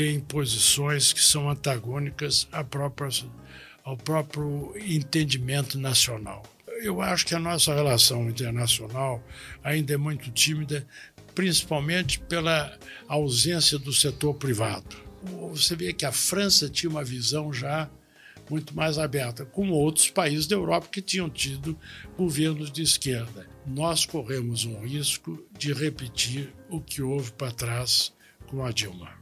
têm posições que são antagônicas ao próprio entendimento nacional. Eu acho que a nossa relação internacional ainda é muito tímida, principalmente pela ausência do setor privado. Você vê que a França tinha uma visão já muito mais aberta, como outros países da Europa que tinham tido governos de esquerda. Nós corremos um risco de repetir o que houve para trás com a Dilma.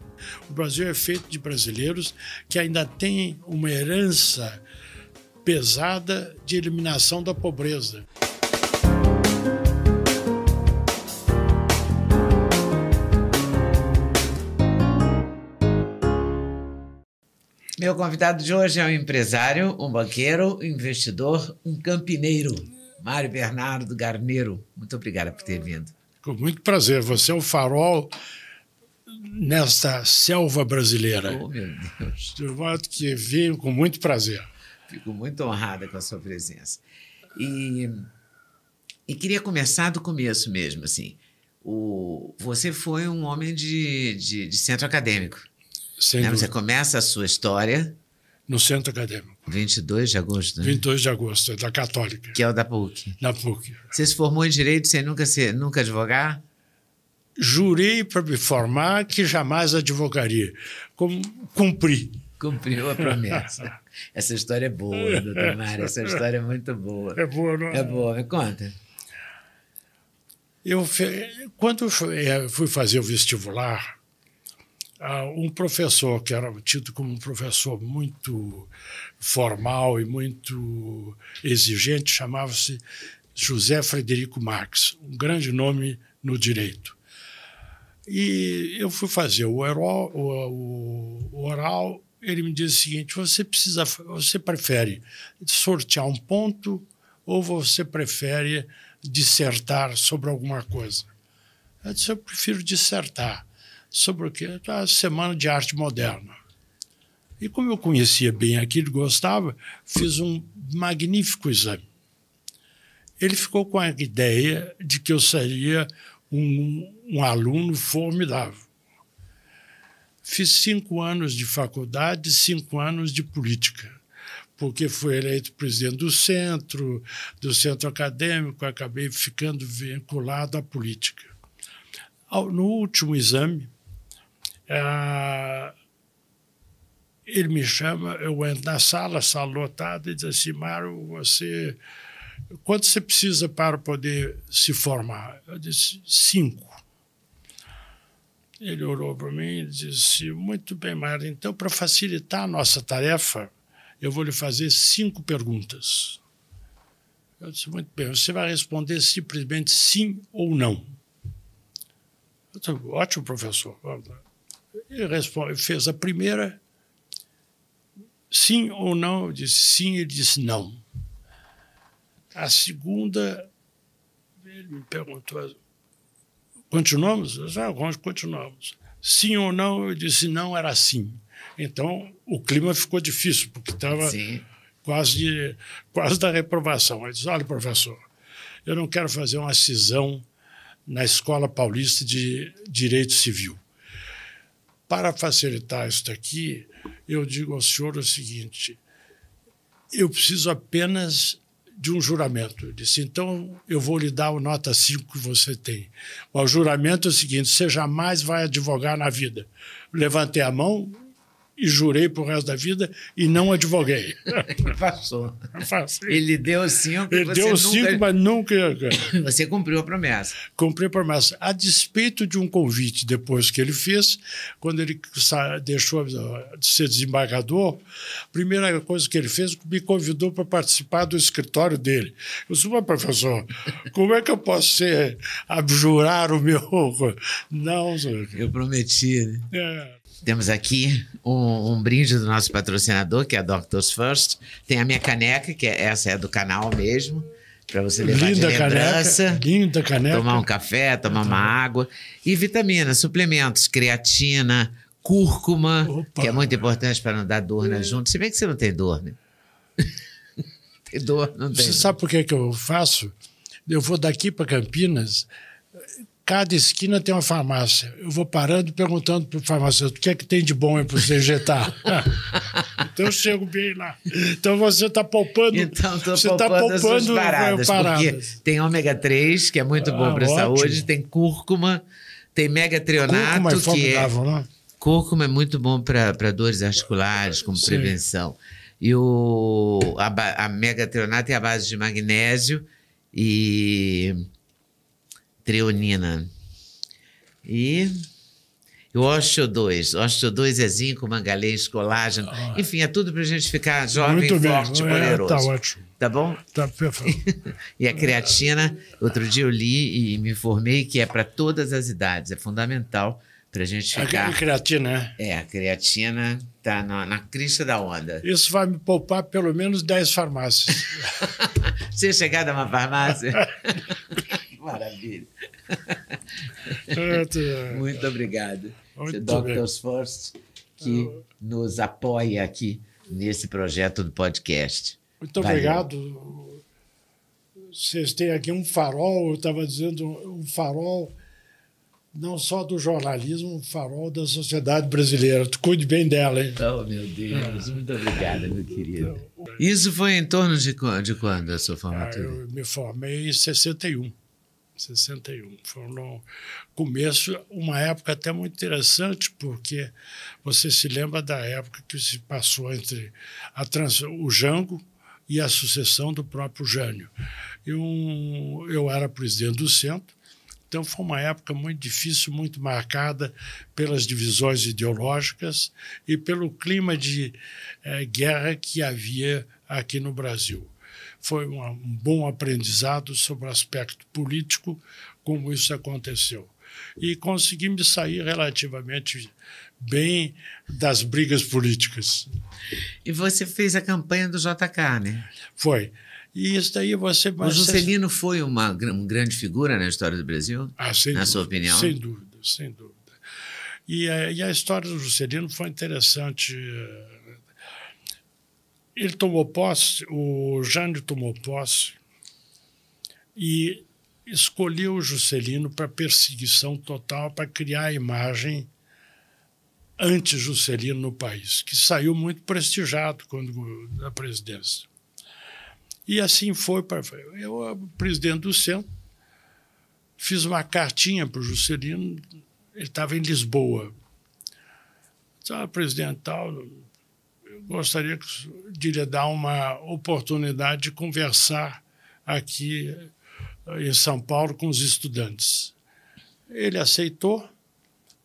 O Brasil é feito de brasileiros que ainda têm uma herança pesada de eliminação da pobreza. Meu convidado de hoje é um empresário, um banqueiro, um investidor, um campineiro, Mário Bernardo Garneiro. Muito obrigada por ter vindo. Com muito prazer. Você é o farol nesta selva brasileira. Oh, meu Deus. De modo que venho com muito prazer. Fico muito honrada com a sua presença. E, e queria começar do começo mesmo, assim. O, você foi um homem de, de, de centro acadêmico. Né? Você começa a sua história. No centro acadêmico. 22 de agosto, né? 22 de agosto, da Católica. Que é o da PUC. Da PUC. Você se formou em Direito sem nunca, ser, nunca advogar? Jurei para me formar que jamais advogaria. Como, cumpri. Cumpriu a promessa. Essa história é boa, doutor Mário. Essa história é muito boa. É boa, não é? É boa. Me conta. Eu, quando eu fui fazer o vestibular, um professor que era tido como um professor muito formal e muito exigente chamava-se José Frederico Marx, um grande nome no direito. E eu fui fazer o oral, o, o oral ele me disse o seguinte: você precisa, você prefere sortear um ponto ou você prefere dissertar sobre alguma coisa? Eu disse: eu prefiro dissertar sobre o quê? A Semana de Arte Moderna. E como eu conhecia bem aquilo, gostava, fiz um magnífico exame. Ele ficou com a ideia de que eu seria um, um aluno formidável. Fiz cinco anos de faculdade, cinco anos de política, porque fui eleito presidente do centro, do centro acadêmico, acabei ficando vinculado à política. No último exame, ah, ele me chama, eu entro na sala, sala lotada, e diz assim, Mário, você. Quanto você precisa para poder se formar? Eu disse, cinco. Ele olhou para mim e disse, muito bem, Mário, então, para facilitar a nossa tarefa, eu vou lhe fazer cinco perguntas. Eu disse, muito bem, você vai responder simplesmente sim ou não. Eu disse, Ótimo, professor. Ele responde, fez a primeira, sim ou não? Eu disse sim, ele disse não. A segunda, ele me perguntou, continuamos? Eu ah, continuamos. Sim ou não? Eu disse não, era sim. Então, o clima ficou difícil, porque estava quase, quase da reprovação. Ele disse, olha, professor, eu não quero fazer uma cisão na Escola Paulista de Direito Civil. Para facilitar isso daqui, eu digo ao senhor o seguinte: eu preciso apenas de um juramento. Eu disse, então eu vou lhe dar o nota 5 que você tem. O juramento é o seguinte: você jamais vai advogar na vida. Levantei a mão, e jurei pro resto da vida e não advoguei. Passou. Ele deu cinco. Ele deu nunca... cinco, mas nunca. Você cumpriu a promessa. Cumpri a promessa. A despeito de um convite depois que ele fez, quando ele deixou de ser desembargador, a primeira coisa que ele fez, me convidou para participar do escritório dele. Eu disse, mas professor, como é que eu posso ser, abjurar o meu. Não, senhor. Eu prometi, né? É. Temos aqui um um, brinde do nosso patrocinador, que é a Doctors First. Tem a minha caneca, que é, essa é do canal mesmo, para você levar linda de lembrança. Caneca, linda caneca. Tomar um café, tomar uma água. E vitaminas, suplementos, creatina, cúrcuma, Opa. que é muito importante para não dar dor na junta. Se bem que você não tem dor, né? tem dor, não tem. Você sabe por que, que eu faço? Eu vou daqui para Campinas cada esquina tem uma farmácia. Eu vou parando perguntando para o farmacêutico o que é que tem de bom para você injetar. então eu chego bem lá. Então você está poupando. Então você está poupando paradas, paradas. Porque tem ômega 3, que é muito bom ah, para a saúde, tem cúrcuma, tem megatrionato, cúrcuma é que é. Não? Cúrcuma é muito bom para dores articulares, como Sim. prevenção. E o, a, a megatrionato é a base de magnésio e treonina. E o Osteo 2. Osteo 2 é zinco, manganês, colágeno. Ah. Enfim, é tudo para a gente ficar jovem, Muito forte, bem. poderoso. É, tá ótimo. Tá bom? Tá perfeito. e a creatina, outro dia eu li e me informei que é para todas as idades. É fundamental para a gente ficar. A creatina, é? É, a creatina tá na, na crista da onda. Isso vai me poupar pelo menos 10 farmácias. Você chegar a uma farmácia? Maravilha. Muito obrigado. Muito Doctors First, que nos apoia aqui nesse projeto do podcast. Muito Valeu. obrigado. Vocês têm aqui um farol, eu estava dizendo, um farol não só do jornalismo, um farol da sociedade brasileira. Cuide bem dela, hein? Oh, meu Deus. Muito obrigado, meu querido. Isso foi em torno de, de quando a sua formatura? Ah, eu me formei em 61. 61. Foi no começo, uma época até muito interessante, porque você se lembra da época que se passou entre a trans, o Jango e a sucessão do próprio Jânio. Eu, eu era presidente do centro, então foi uma época muito difícil, muito marcada pelas divisões ideológicas e pelo clima de eh, guerra que havia aqui no Brasil foi um bom aprendizado sobre o aspecto político, como isso aconteceu. E consegui me sair relativamente bem das brigas políticas. E você fez a campanha do JK, né? Foi. E isso daí você... O Juscelino foi uma, uma grande figura na história do Brasil? Ah, sem na dúvida, sua opinião? Sem dúvida, sem dúvida. E a, e a história do Juscelino foi interessante eh, ele tomou posse, o Jânio tomou posse e escolheu o Juscelino para perseguição total, para criar a imagem anti-Juscelino no país, que saiu muito prestigiado quando da presidência. E assim foi para eu, presidente do centro, fiz uma cartinha para o Juscelino, ele estava em Lisboa. Ah, presidente tal, gostaria de lhe dar uma oportunidade de conversar aqui eh, em São Paulo com os estudantes. Ele aceitou,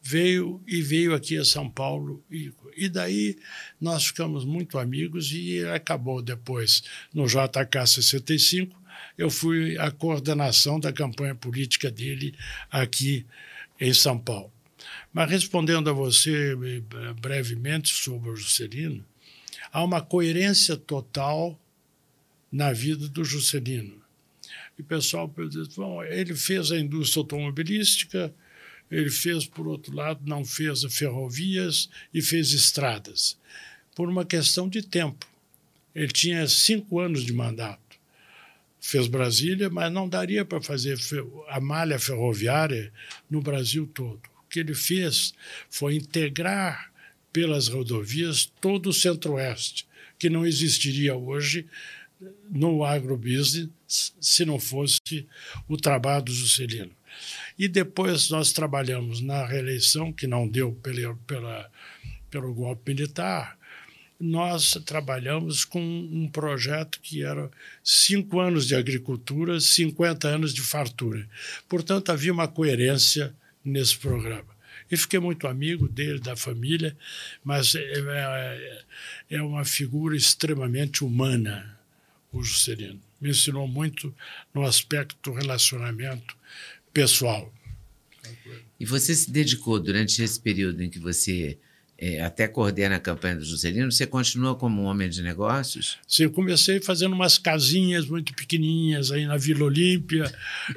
veio e veio aqui a São Paulo e, e daí nós ficamos muito amigos e acabou depois no JK 65 eu fui a coordenação da campanha política dele aqui em São Paulo. Mas respondendo a você eh, brevemente sobre o Juscelino, há uma coerência total na vida do Juscelino. E o pessoal diz, bom, ele fez a indústria automobilística, ele fez, por outro lado, não fez ferrovias e fez estradas, por uma questão de tempo. Ele tinha cinco anos de mandato. Fez Brasília, mas não daria para fazer a malha ferroviária no Brasil todo. O que ele fez foi integrar pelas rodovias todo o Centro-Oeste, que não existiria hoje no agrobusiness se não fosse o trabalho do Juscelino. E depois nós trabalhamos na reeleição, que não deu pela, pela, pelo golpe militar, nós trabalhamos com um projeto que era cinco anos de agricultura, 50 anos de fartura. Portanto, havia uma coerência nesse programa e fiquei muito amigo dele, da família, mas é, é, é uma figura extremamente humana, o Juscelino. Me ensinou muito no aspecto relacionamento pessoal. E você se dedicou durante esse período em que você é, até coordena a campanha do Juscelino, você continua como um homem de negócios? Sim, eu comecei fazendo umas casinhas muito pequenininhas aí na Vila Olímpia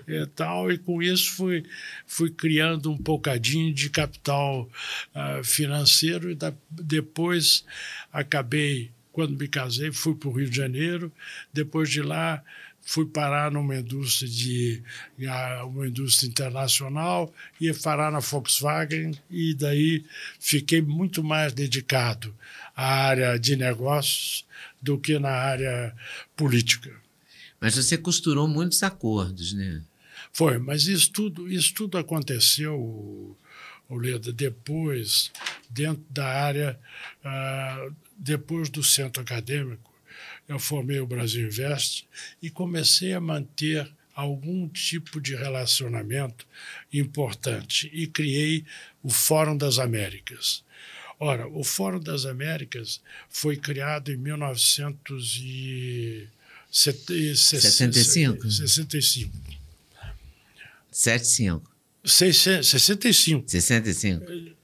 e tal, e com isso fui, fui criando um bocadinho de capital uh, financeiro e da, depois acabei, quando me casei, fui para o Rio de Janeiro, depois de lá fui parar numa indústria de uma indústria internacional ia parar na Volkswagen e daí fiquei muito mais dedicado à área de negócios do que na área política. Mas você costurou muitos acordos, né? Foi, mas isso tudo, isso tudo aconteceu, Leda, depois, dentro da área, uh, depois do centro acadêmico, eu formei o Brasil Invest e comecei a manter algum tipo de relacionamento importante e criei o Fórum das Américas. Ora, o Fórum das Américas foi criado em 1965. 65. 75. 65. 65.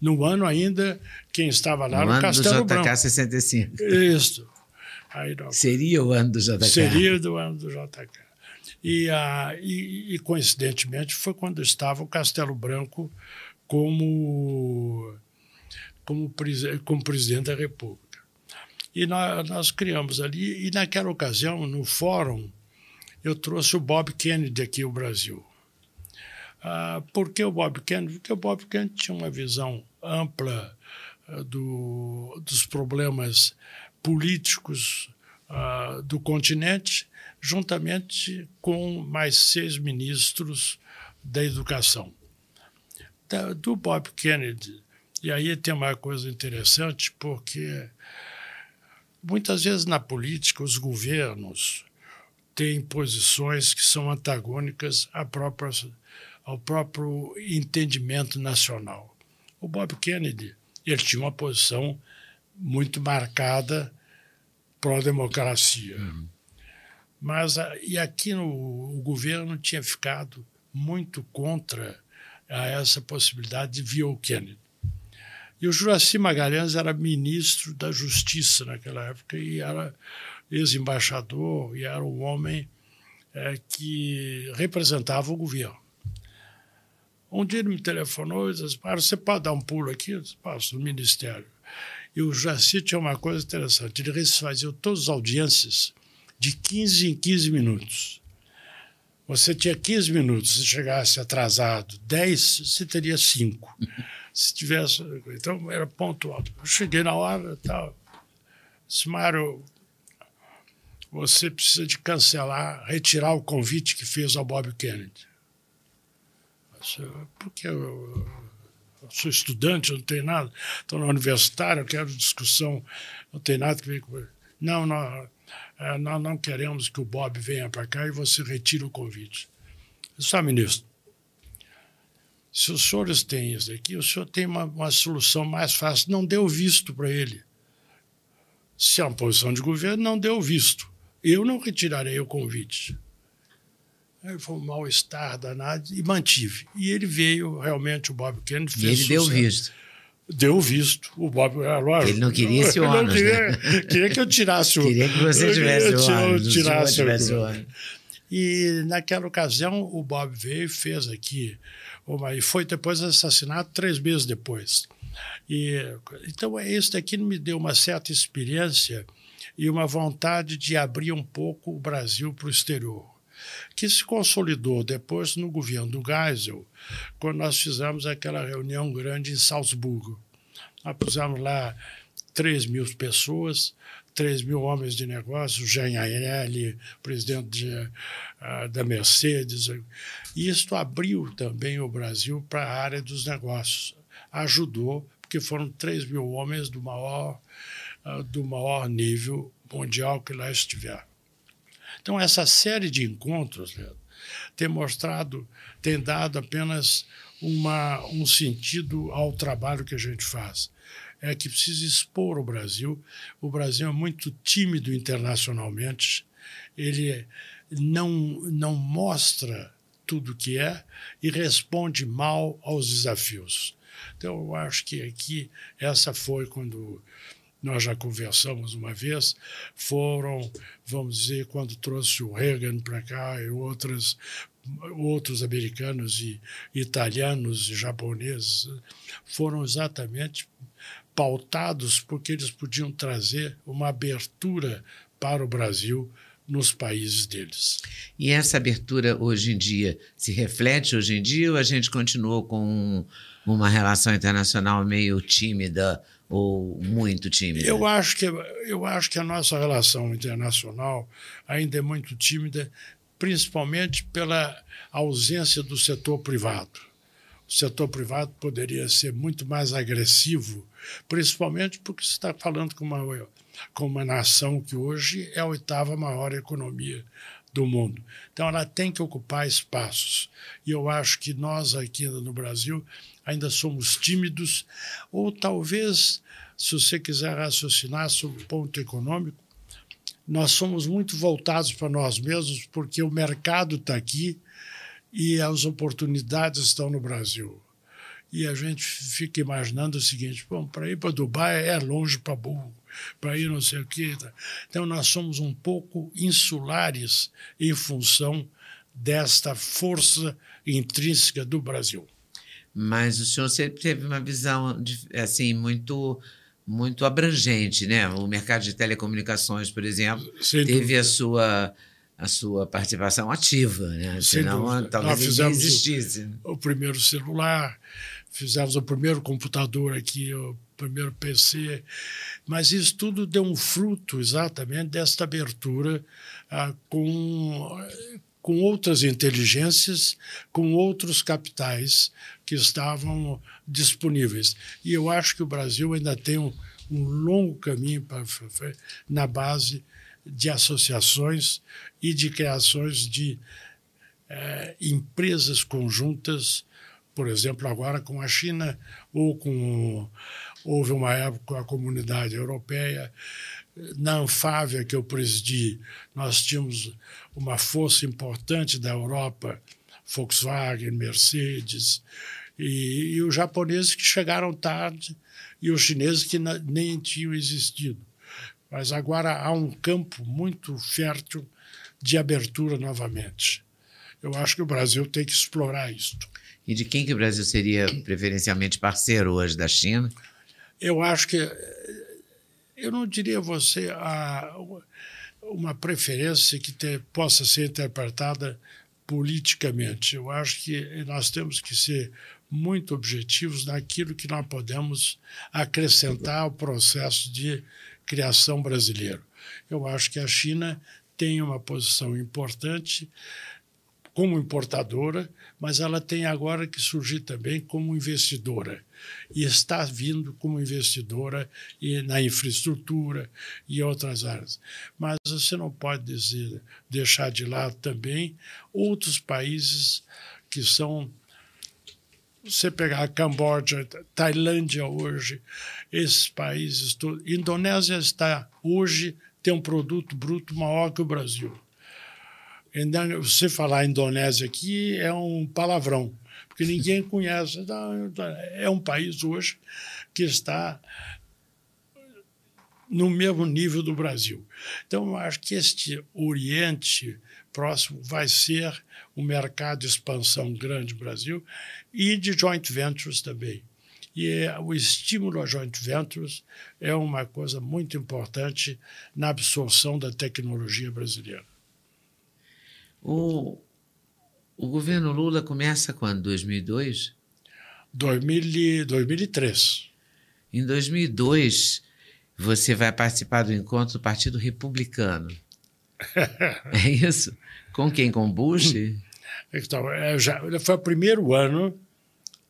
No ano ainda, quem estava lá no era o Castelo do JK Branco. 65. Isso. Seria o ano do JK. Seria do ano do JK. E, ah, e, e, coincidentemente, foi quando estava o Castelo Branco como, como, como presidente da República. E nós, nós criamos ali, e naquela ocasião, no fórum, eu trouxe o Bob Kennedy aqui ao Brasil. Ah, por que o Bob Kennedy? Porque o Bob Kennedy tinha uma visão ampla ah, do, dos problemas políticos uh, do continente, juntamente com mais seis ministros da educação. Da, do Bob Kennedy. E aí tem uma coisa interessante, porque muitas vezes na política os governos têm posições que são antagônicas própria, ao próprio entendimento nacional. O Bob Kennedy ele tinha uma posição muito marcada pró-democracia. Uhum. Mas e aqui no, o governo tinha ficado muito contra a essa possibilidade de via o Kennedy. E o Juraci Magalhães era ministro da Justiça naquela época e era ex-embaixador e era um homem é, que representava o governo. Um dia ele me telefonou e disse: Você pode dar um pulo aqui? Eu disse: Passo, no ministério. E o Jaci tinha uma coisa interessante: ele fazia todas as audiências de 15 em 15 minutos. Você tinha 15 minutos, se chegasse atrasado 10, você teria 5. Se tivesse. Então era pontual. Eu cheguei na hora e tal. Disse, Mário, você precisa de cancelar, retirar o convite que fez ao Bob Kennedy. Disse, Por que eu sou estudante, eu não tenho nada, estou na universitária, eu quero discussão, não tem nada que ver com. Não, não, é, nós não queremos que o Bob venha para cá e você retire o convite. Só, ministro, se os senhores têm isso aqui, o senhor tem uma, uma solução mais fácil. Não deu visto para ele. Se é uma posição de governo, não deu visto. Eu não retirarei o convite. Aí foi um mal-estar danado e mantive. E ele veio, realmente, o Bob Kennedy fez E ele sucesso. deu visto. Deu visto. O Bob, é, lógico. Ele não queria esse ônus, queria, né? queria que eu tirasse o Queria que você tivesse o eu ônus, o tirasse senhor o- ônus. E naquela ocasião o Bob veio e fez aqui. Uma, e foi depois assassinado três meses depois. E, então isso daqui me deu uma certa experiência e uma vontade de abrir um pouco o Brasil para o exterior, que se consolidou depois no governo do Geisel, quando nós fizemos aquela reunião grande em Salzburgo. Nós pusemos lá 3 mil pessoas, 3 mil homens de negócios, Jean Agnelli, presidente de, ah, da Mercedes. E isso abriu também o Brasil para a área dos negócios. Ajudou, porque foram 3 mil homens do maior, ah, do maior nível mundial que lá estiveram. Então, essa série de encontros Leandro, tem mostrado, tem dado apenas uma, um sentido ao trabalho que a gente faz. É que precisa expor o Brasil. O Brasil é muito tímido internacionalmente, ele não, não mostra tudo o que é e responde mal aos desafios. Então, eu acho que aqui, essa foi quando nós já conversamos uma vez, foram, vamos dizer, quando trouxe o Reagan para cá e outras, outros americanos e italianos e japoneses, foram exatamente pautados porque eles podiam trazer uma abertura para o Brasil nos países deles. E essa abertura hoje em dia se reflete hoje em dia ou a gente continuou com uma relação internacional meio tímida ou muito tímida? Eu acho que eu acho que a nossa relação internacional ainda é muito tímida, principalmente pela ausência do setor privado. O setor privado poderia ser muito mais agressivo, principalmente porque você está falando com uma com uma nação que hoje é a oitava maior economia do mundo. Então, ela tem que ocupar espaços. E eu acho que nós aqui no Brasil ainda somos tímidos, ou talvez, se você quiser raciocinar sobre o ponto econômico, nós somos muito voltados para nós mesmos, porque o mercado está aqui e as oportunidades estão no Brasil. E a gente fica imaginando o seguinte: para ir para Dubai é longe para burro para ir não sei o quê. Tá? Então, nós somos um pouco insulares em função desta força intrínseca do Brasil. Mas o senhor sempre teve uma visão assim muito muito abrangente, né? O mercado de telecomunicações, por exemplo, Sem teve dúvida. a sua a sua participação ativa, né? Sem Senão dúvida. talvez Nós fizemos existisse. O, o primeiro celular, fizemos o primeiro computador aqui, o primeiro PC, mas isso tudo deu um fruto exatamente desta abertura ah, com, com outras inteligências, com outros capitais que estavam disponíveis. E eu acho que o Brasil ainda tem um, um longo caminho para na base de associações e de criações de eh, empresas conjuntas, por exemplo, agora com a China ou com Houve uma época com a comunidade europeia. Na Anfávia, que eu presidi, nós tínhamos uma força importante da Europa, Volkswagen, Mercedes, e, e os japoneses que chegaram tarde e os chineses que nem tinham existido. Mas agora há um campo muito fértil de abertura novamente. Eu acho que o Brasil tem que explorar isso. E de quem que o Brasil seria preferencialmente parceiro hoje? Da China? eu acho que eu não diria você a, uma preferência que te, possa ser interpretada politicamente. Eu acho que nós temos que ser muito objetivos naquilo que nós podemos acrescentar ao processo de criação brasileiro. Eu acho que a China tem uma posição importante como importadora, mas ela tem agora que surgir também como investidora. E está vindo como investidora na infraestrutura e outras áreas. Mas você não pode dizer, deixar de lado também outros países que são você pegar a Camboja, Tailândia hoje, esses países todos. Indonésia está hoje tem um produto bruto maior que o Brasil. Você falar Indonésia aqui é um palavrão, porque ninguém conhece. É um país hoje que está no mesmo nível do Brasil. Então, eu acho que este Oriente próximo vai ser um mercado de expansão grande no Brasil e de joint ventures também. E é, o estímulo a joint ventures é uma coisa muito importante na absorção da tecnologia brasileira. O, o governo Lula começa quando? 2002? 2000, 2003. Em 2002, você vai participar do encontro do Partido Republicano. é isso? Com quem? Com Bush? Então, é, já, foi o primeiro ano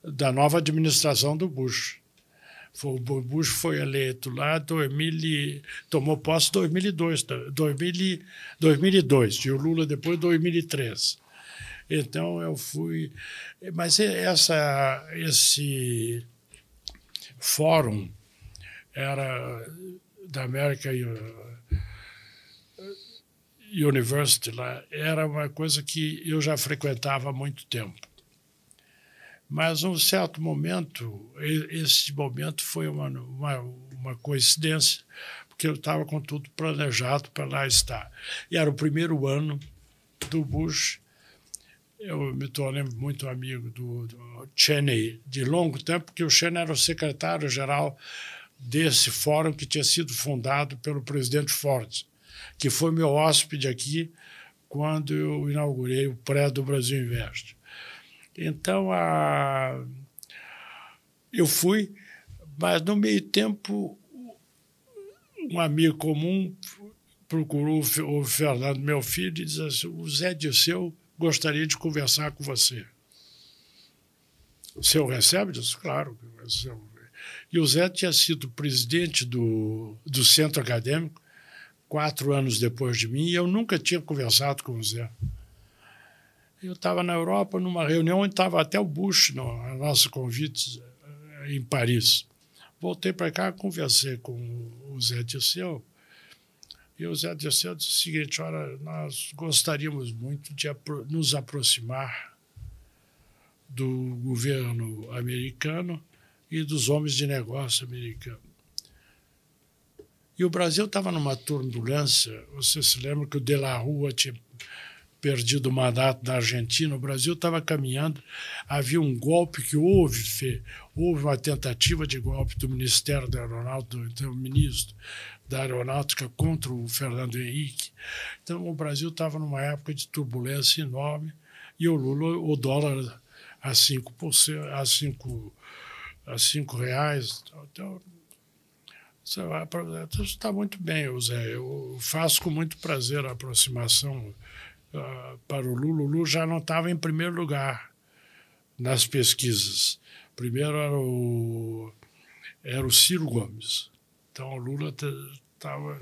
da nova administração do Bush. Foi, o Bush foi eleito lá, 2000, tomou posse em 2002, 2000, 2002, e o Lula depois em 2003. Então eu fui. Mas essa, esse fórum era da América University lá, era uma coisa que eu já frequentava há muito tempo. Mas, num certo momento, esse momento foi uma, uma, uma coincidência, porque eu estava com tudo planejado para lá estar. E era o primeiro ano do Bush. Eu me tornei muito amigo do, do Cheney de longo tempo, porque o Cheney era o secretário-geral desse fórum que tinha sido fundado pelo presidente Ford, que foi meu hóspede aqui quando eu inaugurei o pré do Brasil Investe. Então, a... eu fui, mas no meio tempo, um amigo comum procurou o Fernando, meu filho, e disse assim: o Zé Disseu gostaria de conversar com você. O senhor recebe? Eu disse, claro. E o Zé tinha sido presidente do, do centro acadêmico quatro anos depois de mim e eu nunca tinha conversado com o Zé. Eu estava na Europa numa reunião onde estava até o Bush, no, nosso convite eh, em Paris. Voltei para cá, conversei com o Zé Dirceu. E o Zé Dirceu disse o seguinte: olha, nós gostaríamos muito de apro nos aproximar do governo americano e dos homens de negócio americanos. E o Brasil estava numa turbulência. Você se lembra que o De La Rua tinha perdido o mandato da Argentina, o Brasil estava caminhando, havia um golpe que houve, houve uma tentativa de golpe do Ministério da Aeronáutica, do ministro da Aeronáutica contra o Fernando Henrique. Então o Brasil estava numa época de turbulência enorme e o Lula, o dólar a 5%, a 5, a 5 reais. Então, está muito bem, Zé. Eu faço com muito prazer a aproximação uh, para o Lula. Já não estava em primeiro lugar nas pesquisas. Primeiro era o, era o Ciro Gomes. Então o Lula estava.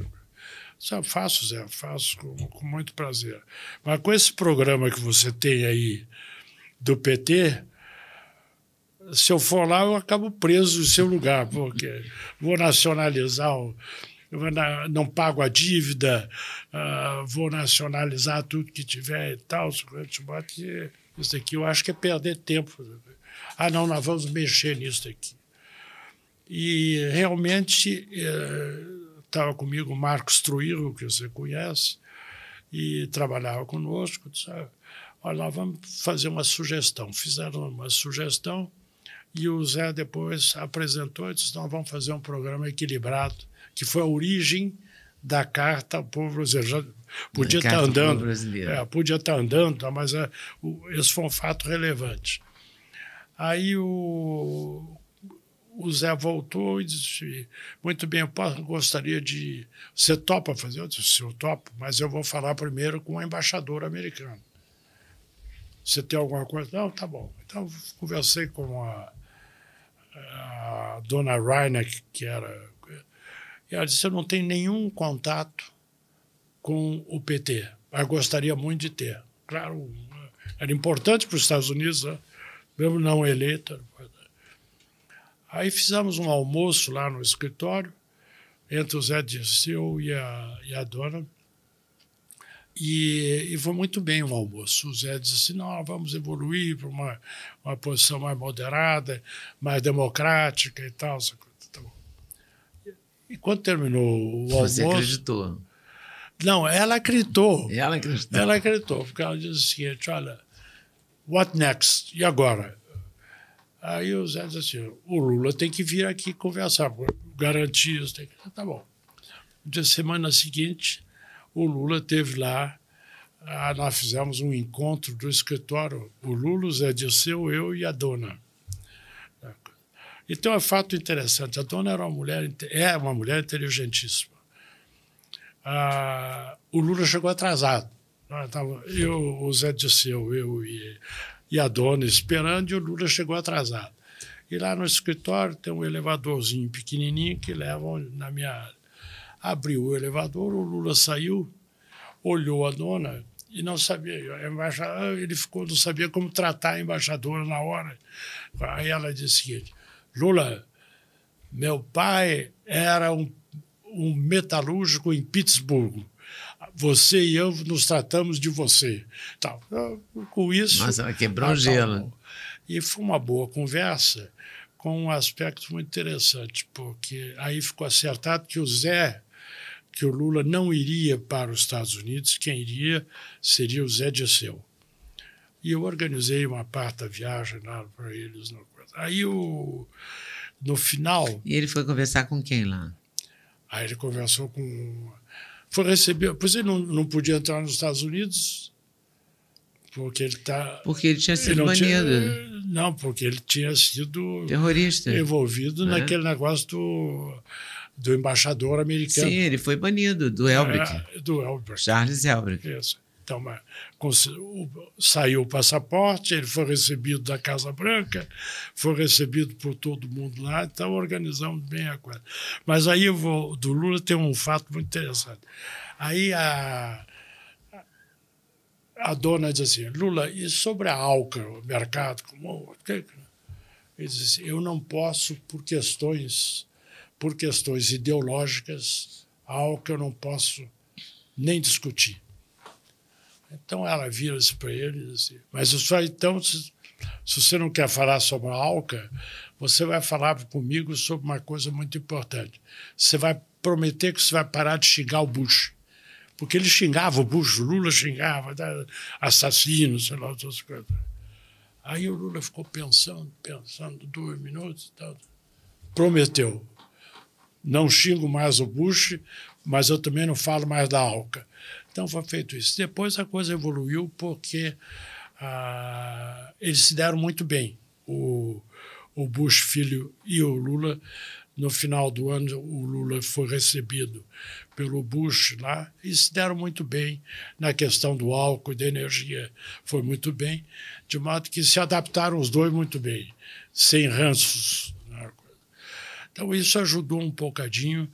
Faço, Zé, faço com, com muito prazer. Mas com esse programa que você tem aí do PT, se eu for lá, eu acabo preso em seu lugar, porque vou nacionalizar o, não pago a dívida, uh, vou nacionalizar tudo que tiver e tal. Isso aqui eu acho que é perder tempo. Ah, não, nós vamos mexer nisso aqui. E realmente estava eh, comigo o Marcos Truiro, que você conhece, e trabalhava conosco. Disse, ah, olha, vamos fazer uma sugestão. Fizeram uma sugestão e o Zé depois apresentou e disse: nós vamos fazer um programa equilibrado que foi a origem da carta ao povo brasileiro. Podia estar tá andando, é, podia estar tá andando, mas é, o, esse foi um fato relevante. Aí o, o Zé voltou e disse: Muito bem, eu posso, gostaria de. Você topa fazer? Eu disse: Eu topo, mas eu vou falar primeiro com o embaixador americano. Você tem alguma coisa? Não, tá bom. Então, conversei com a, a dona Rainer, que era e ela disse: Eu não tenho nenhum contato com o PT, mas gostaria muito de ter. Claro, era importante para os Estados Unidos, né? mesmo não eleita. Aí fizemos um almoço lá no escritório, entre o Zé Dirceu e a, e a dona. E, e, foi muito bem o almoço. O Zé disse assim: não, vamos evoluir para uma, uma posição mais moderada, mais democrática e tal. E quando terminou o Você almoço... Você acreditou? Não, ela acreditou. Ela acreditou? Ela acreditou, porque ela disse o seguinte, olha, what next? E agora? Aí o Zé disse assim, o Lula tem que vir aqui conversar, garantias, tem que... Tá bom. Na semana seguinte, o Lula teve lá, ah, nós fizemos um encontro do escritório, o Lula, o Zé Dirceu, eu e a dona. Então é fato interessante. A dona era uma mulher, é uma mulher inteligentíssima. Ah, o Lula chegou atrasado. Eu, o Zé Disseu, eu e, e a dona esperando, e o Lula chegou atrasado. E lá no escritório tem um elevadorzinho pequenininho que leva na minha área. Abriu o elevador, o Lula saiu, olhou a dona e não sabia. Ele ficou, não sabia como tratar a embaixadora na hora. Aí ela disse o seguinte: Lula, meu pai era um, um metalúrgico em Pittsburgh. Você e eu nos tratamos de você. Tal. Com isso. Mas ela quebrou o gelo. E foi uma boa conversa com um aspecto muito interessante, porque aí ficou acertado que o Zé, que o Lula não iria para os Estados Unidos, quem iria seria o Zé Disseu. E eu organizei uma parte da viagem lá para eles. Aí, o, no final. E ele foi conversar com quem lá? Aí ele conversou com. Foi receber. Pois ele não, não podia entrar nos Estados Unidos, porque ele está. Porque ele tinha sido não banido. Tinha, não, porque ele tinha sido. Terrorista. Envolvido É. naquele negócio do, do embaixador americano. Sim, ele foi banido do Elbrick. É, do Elbrick. Charles Elbrick. Isso. Então, saiu o passaporte, ele foi recebido da Casa Branca, foi recebido por todo mundo lá, então organizamos bem a coisa. Mas aí vou, do Lula tem um fato muito interessante. Aí a, a dona diz assim, Lula, e sobre a Alca, o mercado, como, ele diz assim, eu não posso, por questões, por questões ideológicas, a Alca eu não posso nem discutir. Então ela vira-se para ele e assim, mas só então, se, se você não quer falar sobre a Alca, você vai falar comigo sobre uma coisa muito importante. Você vai prometer que você vai parar de xingar o Bush. Porque ele xingava o Bush, o Lula xingava, tá, assassino, sei lá, outras coisas. Aí o Lula ficou pensando, pensando, dois minutos e tal. Prometeu. Não xingo mais o Bush, mas eu também não falo mais da Alca. Então foi feito isso. Depois a coisa evoluiu porque ah, eles se deram muito bem. O, o Bush filho e o Lula. No final do ano, o Lula foi recebido pelo Bush lá e se deram muito bem na questão do álcool e da energia. Foi muito bem, de modo que se adaptaram os dois muito bem, sem ranços. né? Então, isso ajudou um bocadinho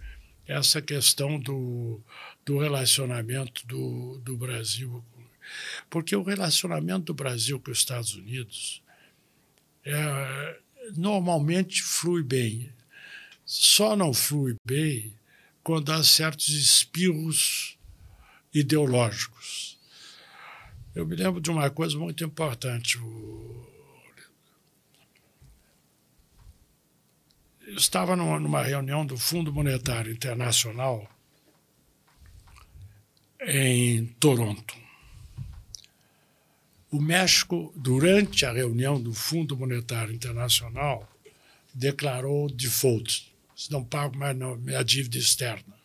essa questão do, do relacionamento do, do Brasil. Porque o relacionamento do Brasil com os Estados Unidos é, normalmente flui bem. Só não flui bem quando há certos espirros ideológicos. Eu me lembro de uma coisa muito importante. O, eu estava numa, numa, reunião do Fundo Monetário Internacional em Toronto. O México, durante a reunião do Fundo Monetário Internacional, declarou default, não pago mais minha dívida externa.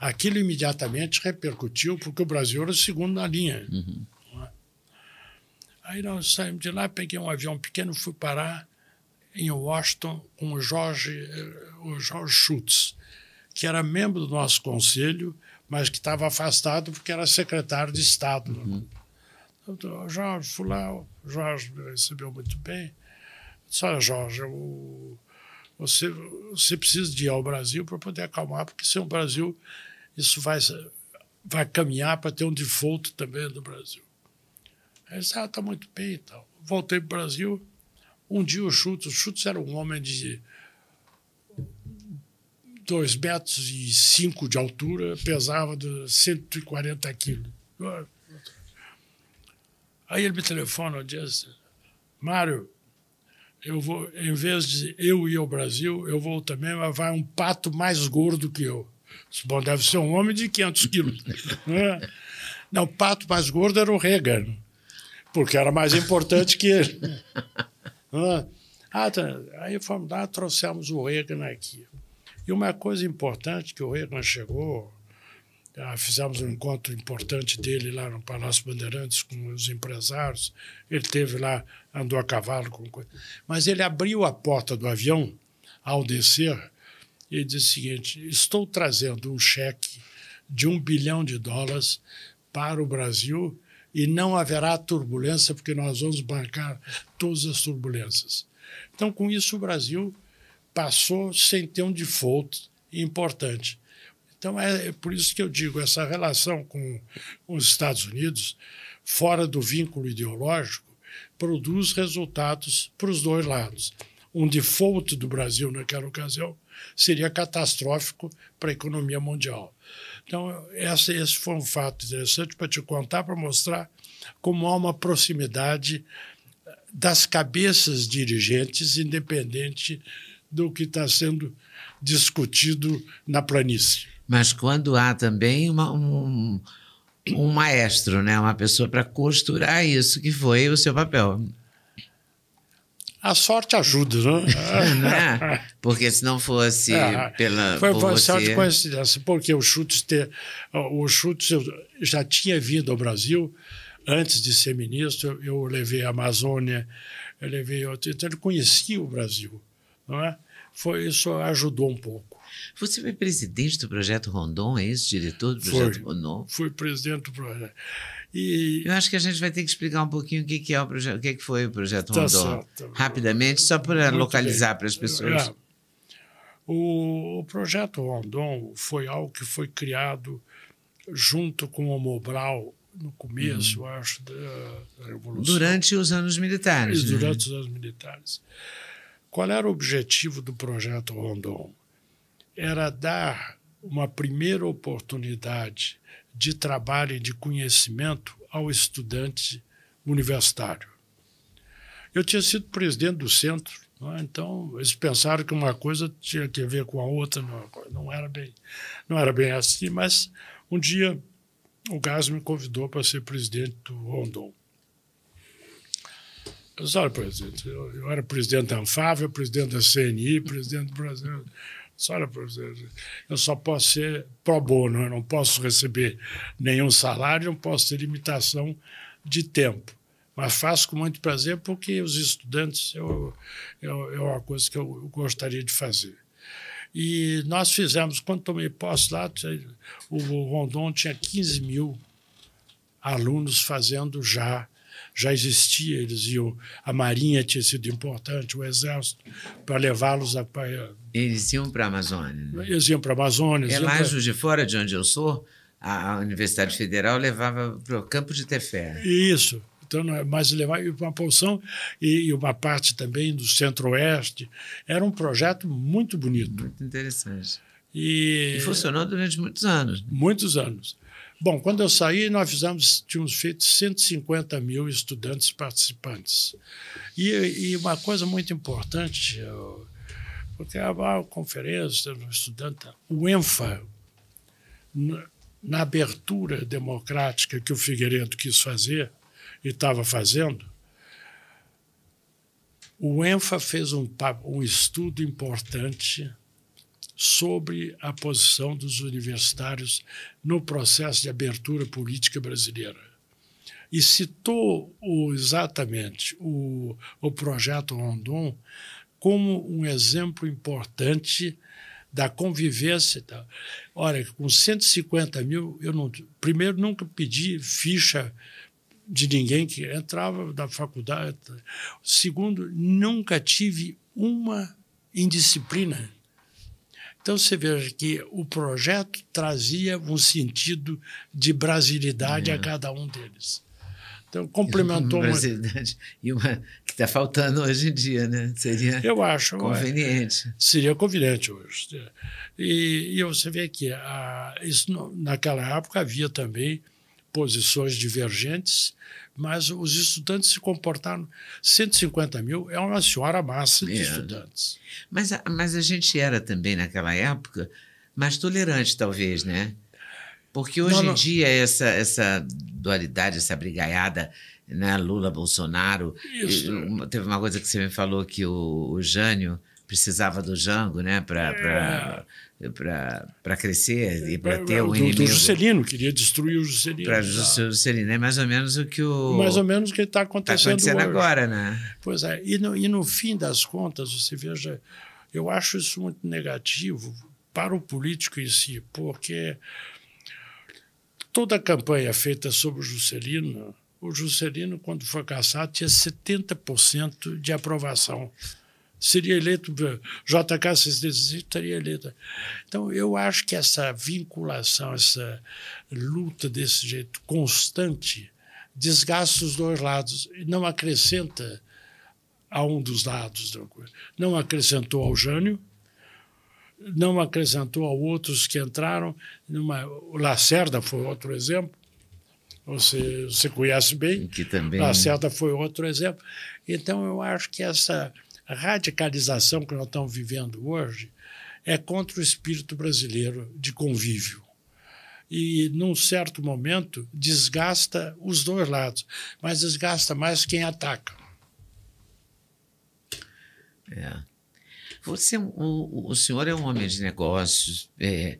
Aquilo imediatamente repercutiu, porque o Brasil era o segundo na linha. Uhum. Aí nós saímos de lá, peguei um avião pequeno, fui parar em Washington com o Jorge, o Jorge Schultz, que era membro do nosso conselho, mas que estava afastado porque era secretário de Estado. Uhum. Então, Jorge, fui lá, o Jorge me recebeu muito bem. Disse, olha, Jorge, eu, você, você precisa de ir ao Brasil para poder acalmar, porque sem o Brasil isso vai, vai caminhar para ter um default também do Brasil. Aí disse, ah, está muito bem e tal. Voltei para o Brasil, um dia o Schultz, o Schultz era um homem de dois metros e cinco de altura, pesava de 140 quilos. Aí ele me telefona e diz, Mário, eu vou, em vez de eu ir ao Brasil, eu vou também, mas vai um pato mais gordo que eu. Bom, deve ser um homem de 500 quilos. Não, não, o pato mais gordo era o Reagan, porque era mais importante que ele. Ah, tá. Aí fomos lá, trouxemos o Reagan aqui. E uma coisa importante que o Reagan chegou, ah, fizemos um encontro importante dele lá no Palácio Bandeirantes com os empresários. Ele teve lá, andou a cavalo com coisa. Mas ele abriu a porta do avião ao descer e disse o seguinte: estou trazendo um cheque de um bilhão de dólares para o Brasil e não haverá turbulência, porque nós vamos bancar todas as turbulências. Então, com isso, o Brasil passou sem ter um default importante. Então, é por isso que eu digo: essa relação com os Estados Unidos, fora do vínculo ideológico, produz resultados para os dois lados. Um default do Brasil naquela ocasião seria catastrófico para a economia mundial. Então, essa, esse foi um fato interessante para te contar, para mostrar como há uma proximidade das cabeças dirigentes, independente do que está sendo discutido na planície. Mas quando há também uma, um, um maestro, né? uma pessoa para costurar isso, que foi o seu papel. A sorte ajuda, né? não é? Porque se não fosse é, pela. Foi você... sorte coincidência, porque o Schutz, ter, o Schutz já tinha vindo ao Brasil antes de ser ministro. Eu levei a Amazônia, eu levei. Então ele conhecia o Brasil, não é? Foi, isso ajudou um pouco. Você foi presidente do projeto Rondon, é isso? Diretor do projeto foi, Rondon? Fui presidente do projeto. E... Eu acho que a gente vai ter que explicar um pouquinho o que, que é o projeto, o que, que foi o projeto tá Rondon. Certo. Rapidamente, só para localizar para as pessoas. É. O, o, projeto Rondon foi algo que foi criado junto com o Mobral no começo, uhum. acho, da, da Revolução. Durante os anos militares. E né? durante os anos militares. Qual era o objetivo do projeto Rondon? Era dar uma primeira oportunidade de trabalho e de conhecimento ao estudante universitário. Eu tinha sido presidente do centro, é? então eles pensaram que uma coisa tinha que ver com a outra, não, não era bem, não era bem assim. Mas um dia o Gás me convidou para ser presidente do Rondon. Eu disse, olha, presidente, eu, eu era presidente da Anfávia, presidente da CNI, presidente do Brasil. Olha, eu só posso ser pro bono, eu não posso receber nenhum salário, não posso ter limitação de tempo. Mas faço com muito prazer porque os estudantes eu, eu, é uma coisa que eu gostaria de fazer. E nós fizemos, quando tomei posse lá, o Rondon tinha 15 mil alunos fazendo já já existia, eles iam, a Marinha tinha sido importante, o Exército, para levá-los a. Eles iam para a Amazônia. Né? Eles iam para a Amazônia. É lá, pra... de Fora, de onde eu sou, a Universidade Federal levava para o Campo de Tefé. Isso. Então, mas levava uma porção e, uma parte também do Centro-Oeste. Era um projeto muito bonito. Muito interessante. E, e funcionou durante muitos anos. Muitos anos. Bom, quando eu saí, nós fizemos, tínhamos feito 150 mil estudantes participantes. E, e uma coisa muito importante, eu, porque a, a conferência do estudante, o ENFA, na abertura democrática que o Figueiredo quis fazer e estava fazendo, o ENFA fez um, um estudo importante sobre a posição dos universitários no processo de abertura política brasileira. E citou o, exatamente o, o projeto Rondon como um exemplo importante da convivência. Da, olha, com 150 mil, eu não. Primeiro, nunca pedi ficha de ninguém que entrava da faculdade. Segundo, nunca tive uma indisciplina então você veja que o projeto trazia um sentido de brasilidade é. a cada um deles. Então complementou uma brasilidade e uma que está faltando hoje em dia, né? Seria eu acho conveniente. É, seria conveniente hoje. E, e você vê que a, isso naquela época havia também posições divergentes mas os estudantes se comportaram. 150 mil é uma senhora massa de é. estudantes. Mas a, mas a gente era também, naquela época, mais tolerante, talvez, né? Porque hoje não, não. em dia, essa, essa dualidade, essa brigaiada, né? Lula, Bolsonaro. Isso. Teve uma coisa que você me falou que o, o Jânio precisava do Jango, né? Para. É para crescer e para ter o um inimigo. Do Juscelino, queria destruir o Juscelino. Para o Juscelino, é mais ou menos o que o. Mais ou menos o que está acontecendo, tá acontecendo agora, né? Pois é, e no, e no fim das contas, você veja, eu acho isso muito negativo para o político em si, porque toda a campanha feita sobre o Juscelino, o Juscelino, quando foi caçado, tinha 70% de aprovação seria eleito, JK estaria eleito. Então, eu acho que essa vinculação, essa luta desse jeito constante, desgasta os dois lados não acrescenta a um dos lados. Não acrescentou ao Jânio, não acrescentou a outros que entraram. Numa, o Lacerda foi outro exemplo. você, você conhece bem. Que também. Lacerda foi outro exemplo. Então, eu acho que essa radicalização que nós estamos vivendo hoje é contra o espírito brasileiro de convívio. E, num certo momento, desgasta os dois lados, mas desgasta mais quem ataca. É. Você, o, o senhor é um homem de negócios, é,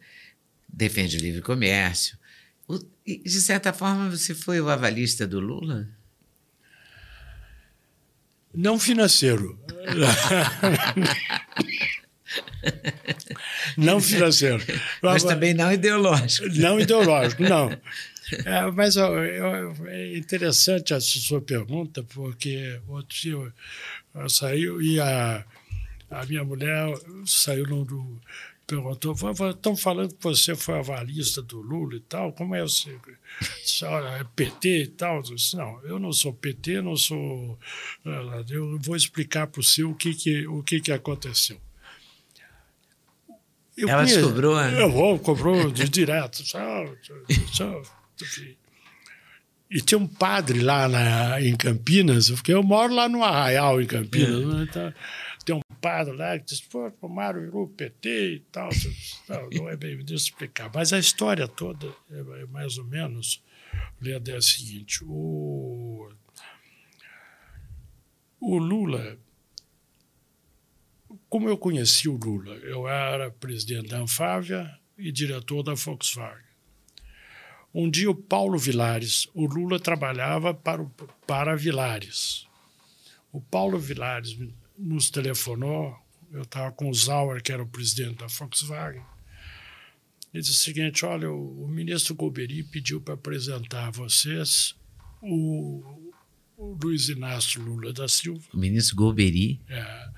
defende o livre comércio. O, de certa forma, você foi o avalista do Lula? Não financeiro. não financeiro. Mas também não ideológico. Não ideológico, não. É, mas ó, é interessante a sua pergunta, porque outro dia eu, eu saí e a, a minha mulher saiu no, perguntou, estão falando que você foi avalista do Lula e tal, como é você? É PT e tal? Eu disse, não, eu não sou PT, não sou... Eu vou explicar para o senhor o que, que, o que, que aconteceu. Eu Ela conheço, cobrou? Né? Eu vou, cobrou de direto. Só, só, e tinha um padre lá na, em Campinas, porque eu moro lá no Arraial, em Campinas. É. Né? Então, lá que diz, pô, tomaram o PT e tal. Não, não é bem, eu explicar. Mas a história toda é, é mais ou menos é a seguinte: o, o Lula como eu conheci o Lula? Eu era presidente da Anfávia e diretor da Volkswagen. Um dia o Paulo Vilares, o Lula trabalhava para, o, para Vilares. O Paulo Vilares nos telefonou, eu estava com o Zauer, que era o presidente da Volkswagen. Ele disse o seguinte: olha, o, o ministro Golbery pediu para apresentar a vocês o, o Luiz Inácio Lula da Silva. O ministro Golbery? É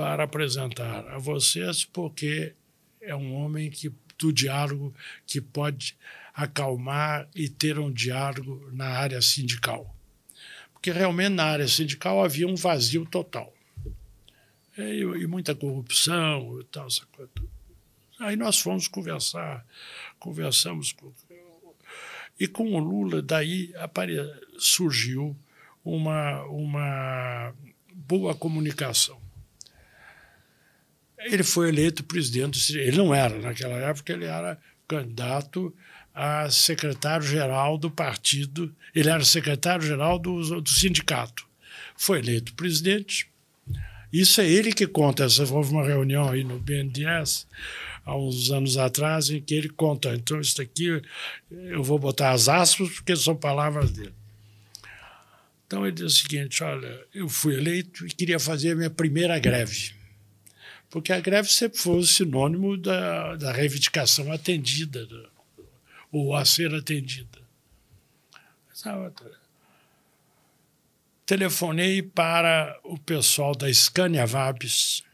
para apresentar a vocês, porque é um homem que, do diálogo que pode acalmar e ter um diálogo na área sindical. Porque realmente na área sindical havia um vazio total. E, e muita corrupção e tal. Aí nós fomos conversar, conversamos com. E com o Lula, daí apare, surgiu uma, uma boa comunicação ele foi eleito presidente. Ele não era, naquela época, ele era candidato a secretário-geral do partido. Ele era secretário-geral do, do sindicato. Foi eleito presidente. Isso é ele que conta. Houve uma reunião aí no BNDES há uns anos atrás em que ele conta. Então, isso aqui eu vou botar as aspas porque são palavras dele. Então, ele diz o seguinte: olha, eu fui eleito e queria fazer a minha primeira greve porque a greve sempre foi o sinônimo da, da reivindicação atendida, ou a ser atendida. Telefonei para o pessoal da Scania Vabis.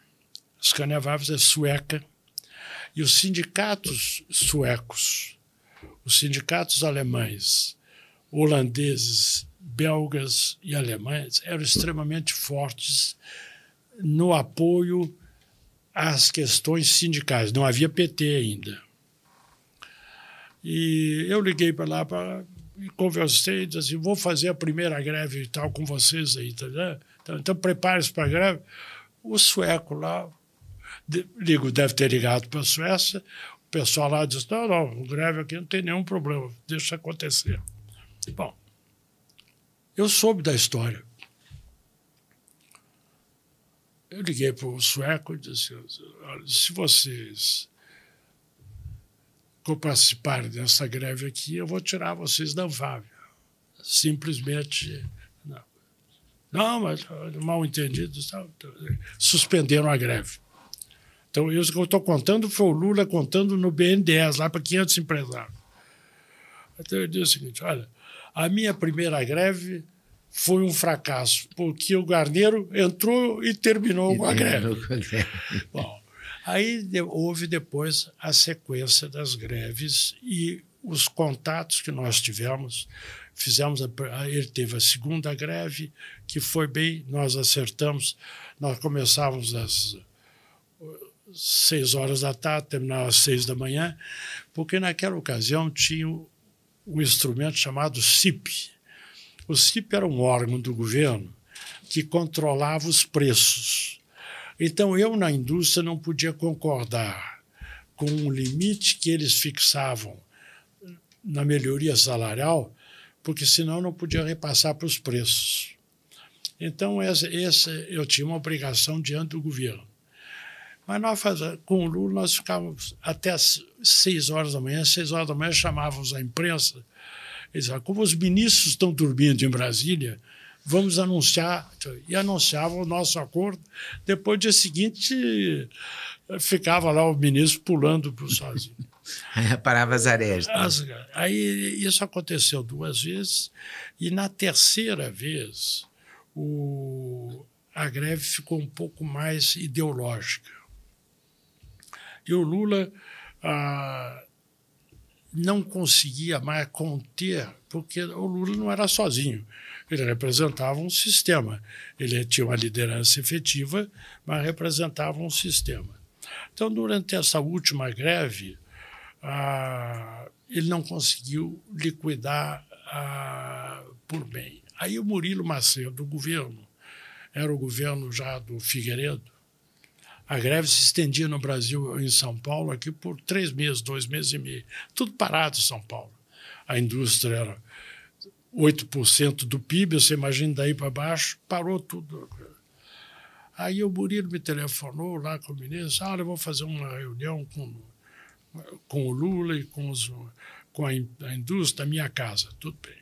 Scania Vabis é sueca. E os sindicatos suecos, os sindicatos alemães, holandeses, belgas e alemães eram extremamente fortes no apoio as questões sindicais. Não havia PT ainda. E eu liguei para lá para conversei, disse assim, vou fazer a primeira greve e tal com vocês aí, tá Então, então prepare-se para a greve. O sueco lá, de, ligo, deve ter ligado para a Suécia, o pessoal lá disse, não, não, greve aqui não tem nenhum problema, deixa acontecer. Bom, eu soube da história. Eu liguei para o sueco e disse: se vocês participarem dessa greve aqui, eu vou tirar vocês da Vávia. Simplesmente. Não, não mas mal entendido, suspenderam a greve. Então, isso que eu estou contando foi o Lula contando no BNDES, lá para 500 empresários. Então, eu disse o seguinte: olha, a minha primeira greve foi um fracasso, porque o Garneiro entrou e terminou e com a greve. Bom, aí houve depois a sequência das greves e os contatos que nós tivemos. Fizemos, a, ele teve a segunda greve, que foi bem, nós acertamos, nós começávamos às seis horas da tarde, terminava às seis da manhã, porque naquela ocasião tinha um instrumento chamado CIP. O CIP era um órgão do governo que controlava os preços. Então, eu, na indústria, não podia concordar com um limite que eles fixavam na melhoria salarial, porque senão não podia repassar para os preços. Então, esse, esse, eu tinha uma obrigação diante do governo. Mas nós, com o Lula, nós ficávamos até seis horas da manhã, seis horas da manhã chamávamos a imprensa, e diziam, como os ministros estão dormindo em Brasília, vamos anunciar, e anunciavam o nosso acordo. Depois, dia seguinte, ficava lá o ministro pulando para o sozinho. Parava as arestas. Aí isso aconteceu duas vezes, e na terceira vez o, a greve ficou um pouco mais ideológica. E o Lula ah, não conseguia mais conter, porque o Lula não era sozinho. Ele representava um sistema. Ele tinha uma liderança efetiva, mas representava um sistema. Então, durante essa última greve, ah, ele não conseguiu liquidar ah, por bem. Aí o Murilo Macedo, o governo, era o governo já do Figueiredo, a greve se estendia no Brasil, em São Paulo, aqui por três meses, dois meses e meio. Tudo parado em São Paulo. A indústria era 8% do PIB, você imagina daí para baixo, parou tudo. Aí o Murilo me telefonou lá com o ministro, ah, eu vou fazer uma reunião com, com o Lula e com, os, com a, a indústria da minha casa. Tudo bem.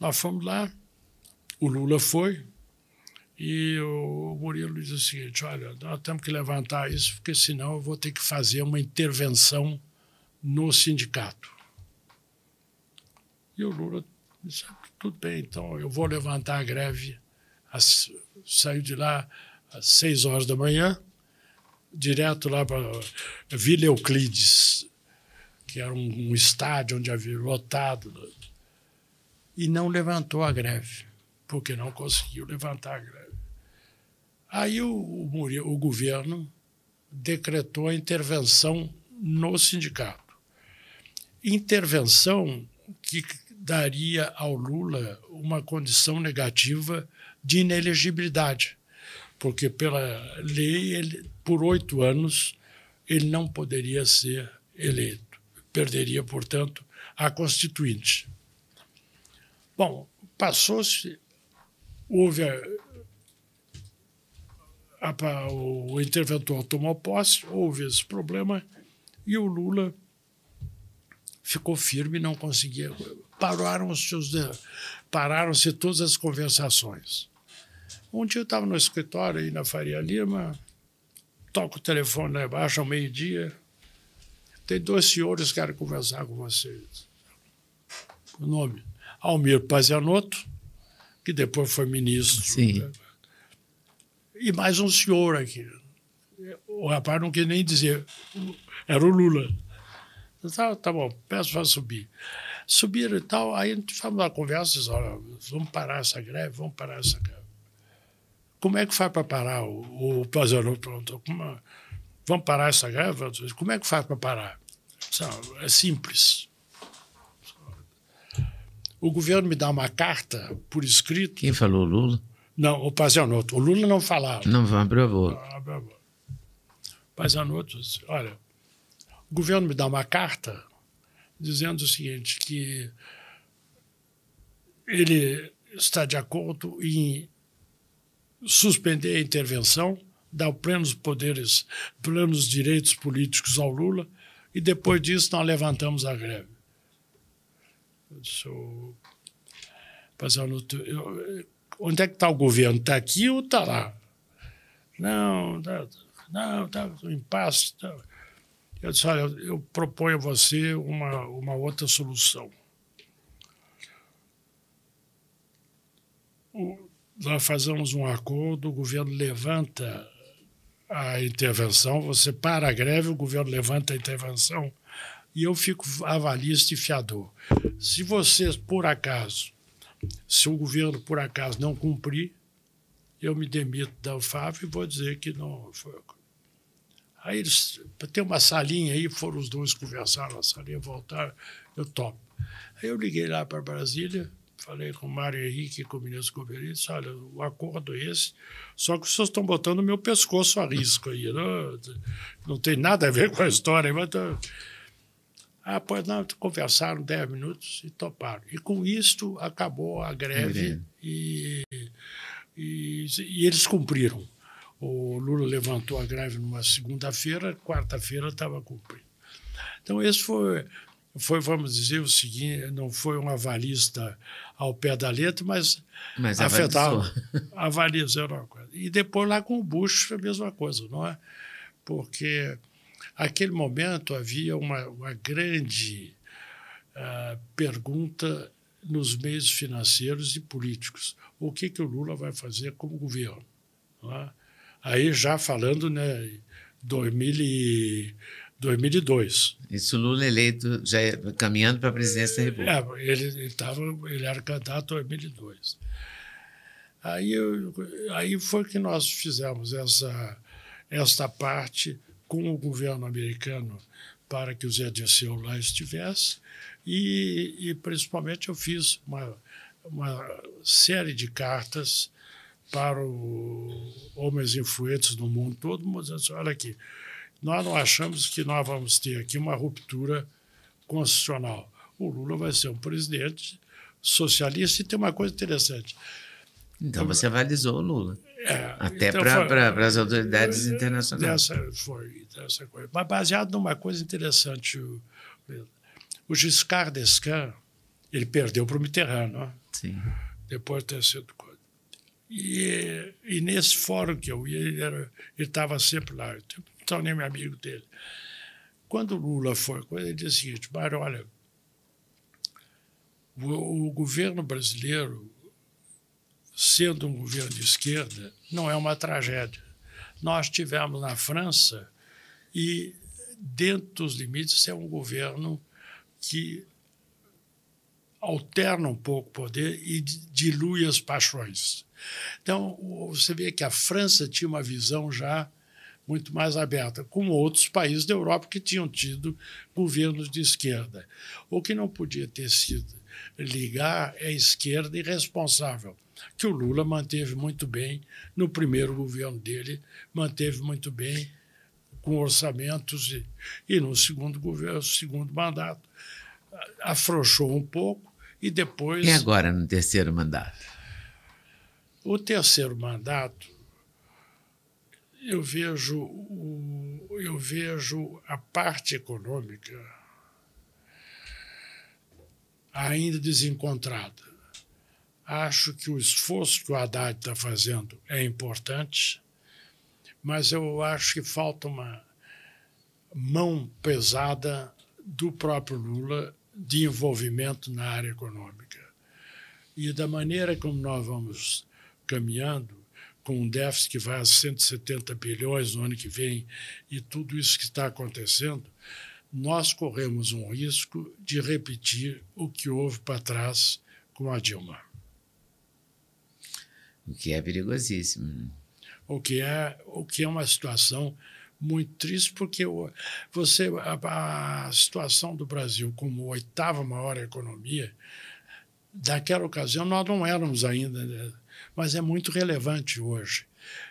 Nós fomos lá, o Lula foi, e o Murilo disse o seguinte: olha, nós temos que levantar isso, porque senão eu vou ter que fazer uma intervenção no sindicato. E o Lula disse: tudo bem, então eu vou levantar a greve. As, saiu de lá às seis horas da manhã, direto lá para Vila Euclides, que era um, um estádio onde havia lotado, e não levantou a greve, porque não conseguiu levantar a greve. Aí o, o, o governo decretou a intervenção no sindicato. Intervenção que daria ao Lula uma condição negativa de inelegibilidade, porque pela lei, ele, por oito anos, ele não poderia ser eleito. Perderia, portanto, a Constituinte. Bom, passou-se, houve a, o interventor tomou posse, houve esse problema e o Lula ficou firme e não conseguia. Pararam-se pararam todas as conversações. Um dia eu estava no escritório aí na Faria Lima, toco o telefone lá embaixo ao meio-dia. Tem dois senhores que querem conversar com vocês. O nome? Almir Pazianotto, que depois foi ministro. Sim. Né? e mais um senhor aqui. O rapaz não queria nem dizer. Era o Lula. Tá, tá bom, peço para subir. Subiram e tal, aí a gente faz uma conversa, diz, olha, vamos parar essa greve, vamos parar essa greve. Como é que faz para parar? O, o Pazarão perguntou, como, vamos parar essa greve? Como é que faz para parar? É simples. O governo me dá uma carta por escrito. Quem falou, Lula? Não, o Pazianotto. O Lula não falava. Não aprovou. aprovou. Pazianotto disse, olha, o governo me dá uma carta dizendo o seguinte, que ele está de acordo em suspender a intervenção, dar plenos poderes, plenos direitos políticos ao Lula, e depois disso nós levantamos a greve. Eu Onde é que está o governo? Está aqui ou está lá? Não, tá, não, está em paz. Tá. Eu disse, olha, eu proponho a você uma, uma outra solução. O, nós fazemos um acordo, o governo levanta a intervenção, você para a greve, o governo levanta a intervenção e eu fico avalista e fiador. Se vocês, por acaso, se o governo, por acaso, não cumprir, eu me demito da UFAF e vou dizer que não foi. Aí eles tem uma salinha aí, foram os dois conversar na salinha, voltaram, eu topo. Aí eu liguei lá para Brasília, falei com o Mário Henrique, com o ministro Governo, disse, olha, o acordo é esse, só que vocês estão botando o meu pescoço a risco aí, não, não tem nada a ver com a história. Mas tô... Ah, pois não, conversaram 10 minutos e toparam. E com isto acabou a greve e, e, e eles cumpriram. O Lula levantou a greve numa segunda-feira, quarta-feira estava cumprido. Então, esse foi, foi, vamos dizer o seguinte, não foi um avalista ao pé da letra, mas, mas afetava. Avalizou uma coisa. E depois lá com o Bush a mesma coisa, não é? Porque naquele momento havia uma, uma grande uh, pergunta nos meios financeiros e políticos. O que, que o Lula vai fazer como governo? Não é? Aí já falando, né, 2000 e 2002. Isso Lula eleito, já é caminhando para a presidência da República. É, ele, ele, tava, ele era candidato em 2002. Aí, eu, aí foi que nós fizemos essa, essa parte com o governo americano para que o Zé Dirceu lá estivesse e, e principalmente eu fiz uma, uma série de cartas para os homens influentes no mundo todo, dizendo assim, olha aqui, nós não achamos que nós vamos ter aqui uma ruptura constitucional. O Lula vai ser um presidente socialista e tem uma coisa interessante. Então você avalizou o Lula. É, Até então para as autoridades é, internacionais. Dessa, foi dessa coisa. Mas baseado numa coisa interessante, o, o Giscard d'Estaing, ele perdeu para o Mitterrand, não? É? Sim. Depois de ter sido e, e nesse fórum que eu ia, ele estava sempre lá, estava nem meu amigo dele. Quando o Lula foi, ele disse o seguinte, Mário, olha, o, o governo brasileiro, sendo um governo de esquerda, não é uma tragédia. Nós tivemos na França e, dentro dos limites, é um governo que alterna um pouco o poder e dilui as paixões. Então, você vê que a França tinha uma visão já muito mais aberta, como outros países da Europa que tinham tido governos de esquerda. O que não podia ter sido ligar é a esquerda irresponsável, que o Lula manteve muito bem no primeiro governo dele, manteve muito bem com orçamentos e, e no segundo governo, segundo mandato afrouxou um pouco e depois. E agora no terceiro mandato? O terceiro mandato, eu vejo, o, eu vejo a parte econômica ainda desencontrada. Acho que o esforço que o Haddad está fazendo é importante, mas eu acho que falta uma mão pesada do próprio Lula de envolvimento na área econômica. E da maneira como nós vamos caminhando, com um déficit que vai a 170 bilhões no ano que vem, e tudo isso que está acontecendo, nós corremos um risco de repetir o que houve para trás com a Dilma. O que é perigosíssimo. Né? O que é, o que é uma situação muito triste, porque você a, a situação do Brasil como oitava maior economia, daquela ocasião nós não éramos ainda né? Mas é muito relevante hoje.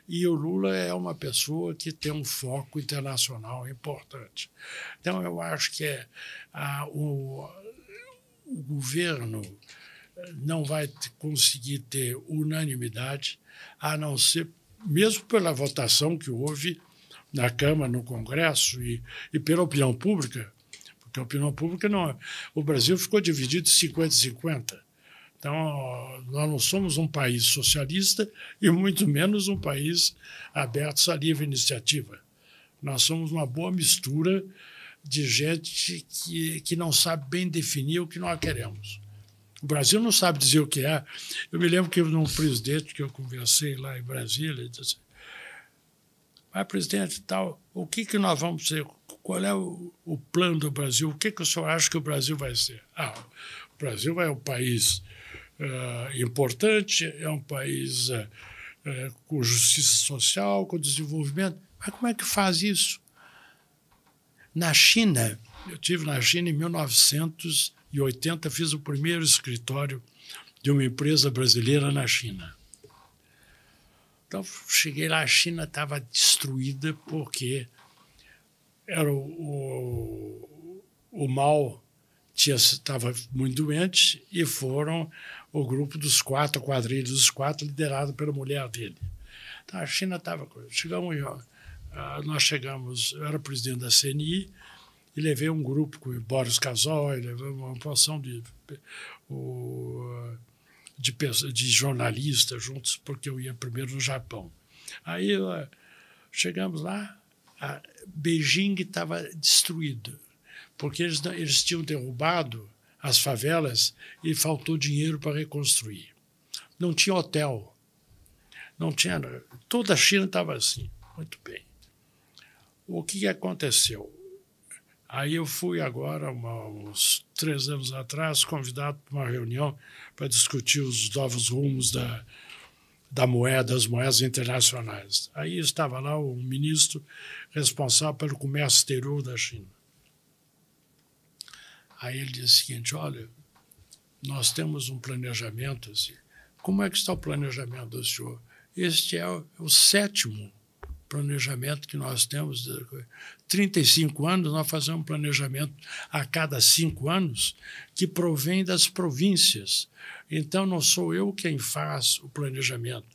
E o Lula é uma pessoa que tem um foco internacional importante. Então, eu acho que é, a, o, o governo não vai conseguir ter unanimidade, a não ser, mesmo pela votação que houve na Câmara, no Congresso e, e pela opinião pública, porque a opinião pública não. O Brasil ficou dividido 50-50. Então, nós não somos um país socialista e muito menos um país aberto à livre iniciativa. Nós somos uma boa mistura de gente que, que não sabe bem definir o que nós queremos. O Brasil não sabe dizer o que é. Eu me lembro que num presidente que eu conversei lá em Brasília, ele disse assim, mas, presidente, tal, o que, que nós vamos ser? Qual é o, o plano do Brasil? O que, que o senhor acha que o Brasil vai ser? Ah, o Brasil é um país uh, importante, é um país uh, com justiça social, com desenvolvimento. Mas como é que faz isso? Na China, eu tive na China em 1980, fiz o primeiro escritório de uma empresa brasileira na China. Então, cheguei lá, a China estava destruída porque era o, o, o mal estava muito doente e foram o grupo dos quatro, quadrilhos dos quatro, liderado pela mulher dele. Então, a China estava. Chegamos, uh, nós chegamos, eu era presidente da CNI e levei um grupo com o Boris Casoy, levei uma porção de, de, de jornalistas juntos, porque eu ia primeiro no Japão. Aí uh, chegamos lá, Beijing estava destruído, porque eles, eles tinham derrubado as favelas e faltou dinheiro para reconstruir. Não tinha hotel. Não tinha. Toda a China estava assim. Muito bem. O que aconteceu? Aí eu fui agora, uma, uns três anos atrás, convidado para uma reunião para discutir os novos rumos da, da moeda, das moedas internacionais. Aí estava lá o ministro responsável pelo comércio exterior da China. Aí ele disse o seguinte: olha, nós temos um planejamento. Assim. Como é que está o planejamento do senhor? Este é o, o sétimo planejamento que nós temos. 35 anos, nós fazemos um planejamento a cada cinco anos que provém das províncias. Então, não sou eu quem faz o planejamento,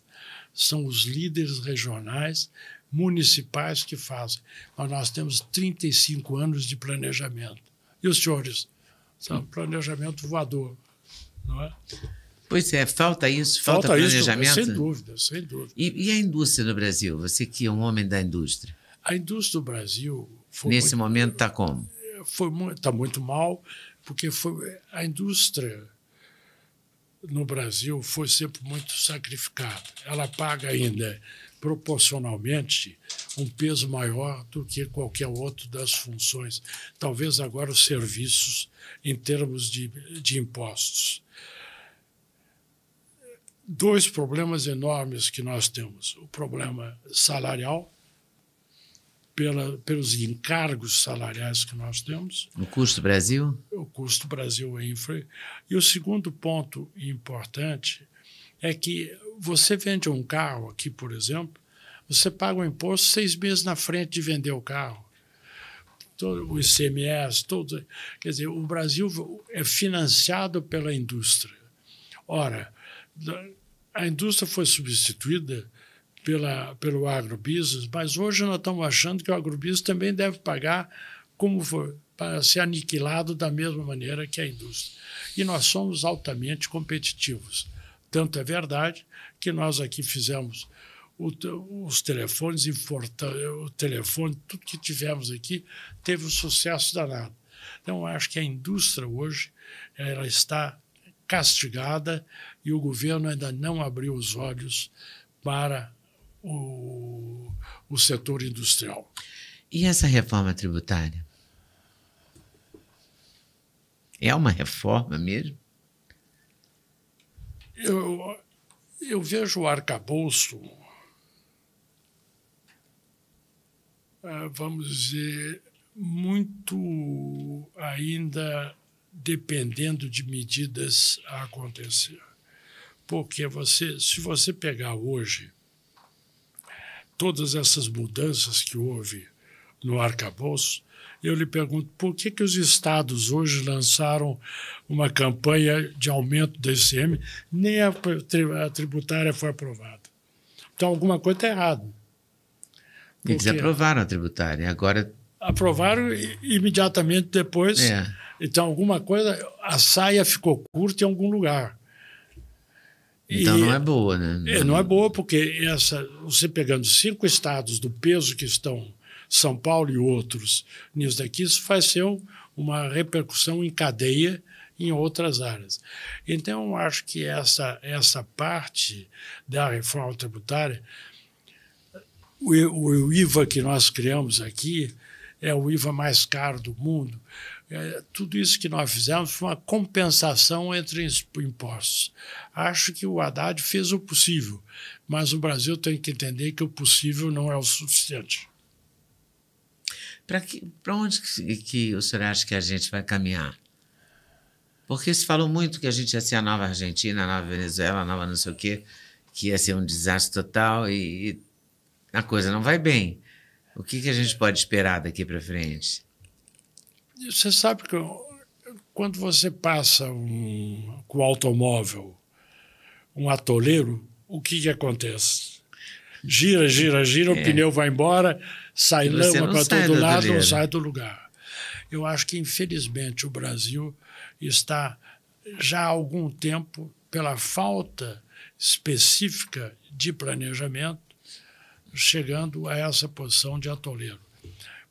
são os líderes regionais, municipais que fazem. Mas nós temos 35 anos de planejamento. E os senhores? São planejamento voador, não é? Pois é, falta isso, falta, falta planejamento. Isso, sem dúvida, sem dúvida. E, e, a indústria no Brasil? Você que é um homem da indústria. A indústria do Brasil. Nesse muito, momento está como? Está muito mal, porque foi, a indústria no Brasil foi sempre muito sacrificada. Ela paga ainda proporcionalmente um peso maior do que qualquer outro das funções. Talvez agora os serviços em termos de, de impostos. Dois problemas enormes que nós temos: o problema salarial, pela, pelos encargos salariais que nós temos. O custo Brasil? O custo Brasil é infra. E o segundo ponto importante é que você vende um carro aqui, por exemplo, você paga o imposto seis meses na frente de vender o carro todo o ICMS, todo, quer dizer, o Brasil é financiado pela indústria. Ora, a indústria foi substituída pela, pelo agrobusiness, mas hoje nós estamos achando que o agrobusiness também deve pagar como for, para ser aniquilado da mesma maneira que a indústria. E nós somos altamente competitivos. Tanto é verdade que nós aqui fizemos o, os telefones, o telefone, tudo que tivemos aqui teve um sucesso danado. Então, acho que a indústria hoje ela está castigada e o governo ainda não abriu os olhos para o, o setor industrial. E essa reforma tributária? É uma reforma mesmo? Eu, eu vejo o arcabouço Ah, vamos dizer, muito ainda dependendo de medidas a acontecer. Porque você, se você pegar hoje todas essas mudanças que houve no arcabouço, eu lhe pergunto por que, que os estados hoje lançaram uma campanha de aumento do ICM, nem a, a tributária foi aprovada. Então, alguma coisa está errada. Eles aprovaram a tributária, agora. Aprovaram imediatamente depois. É. Então, alguma coisa, a saia ficou curta em algum lugar. Então e, não é boa, né? É, não é boa, porque essa, você pegando cinco estados do peso que estão São Paulo e outros nisso daqui, isso vai ser um, uma repercussão em cadeia em outras áreas. Então, acho que essa, essa parte da reforma tributária o, o, IVA que nós criamos aqui é o IVA mais caro do mundo. É, tudo isso que nós fizemos foi uma compensação entre impostos. Acho que o Haddad fez o possível, mas o Brasil tem que entender que o possível não é o suficiente. Para onde que, que o senhor acha que a gente vai caminhar? Porque se falou muito que a gente ia ser a nova Argentina, a nova Venezuela, a nova não sei o quê, que ia ser um desastre total e, e a coisa não vai bem. O que, que a gente pode esperar daqui para frente? Você sabe que quando você passa um, com o automóvel um atoleiro, o que, que acontece? Gira, gira, gira, é. o pneu vai embora, sai lama para todo lado, não sai do lugar. Eu acho que, infelizmente, o Brasil está já há algum tempo, pela falta específica de planejamento, chegando a essa posição de atoleiro.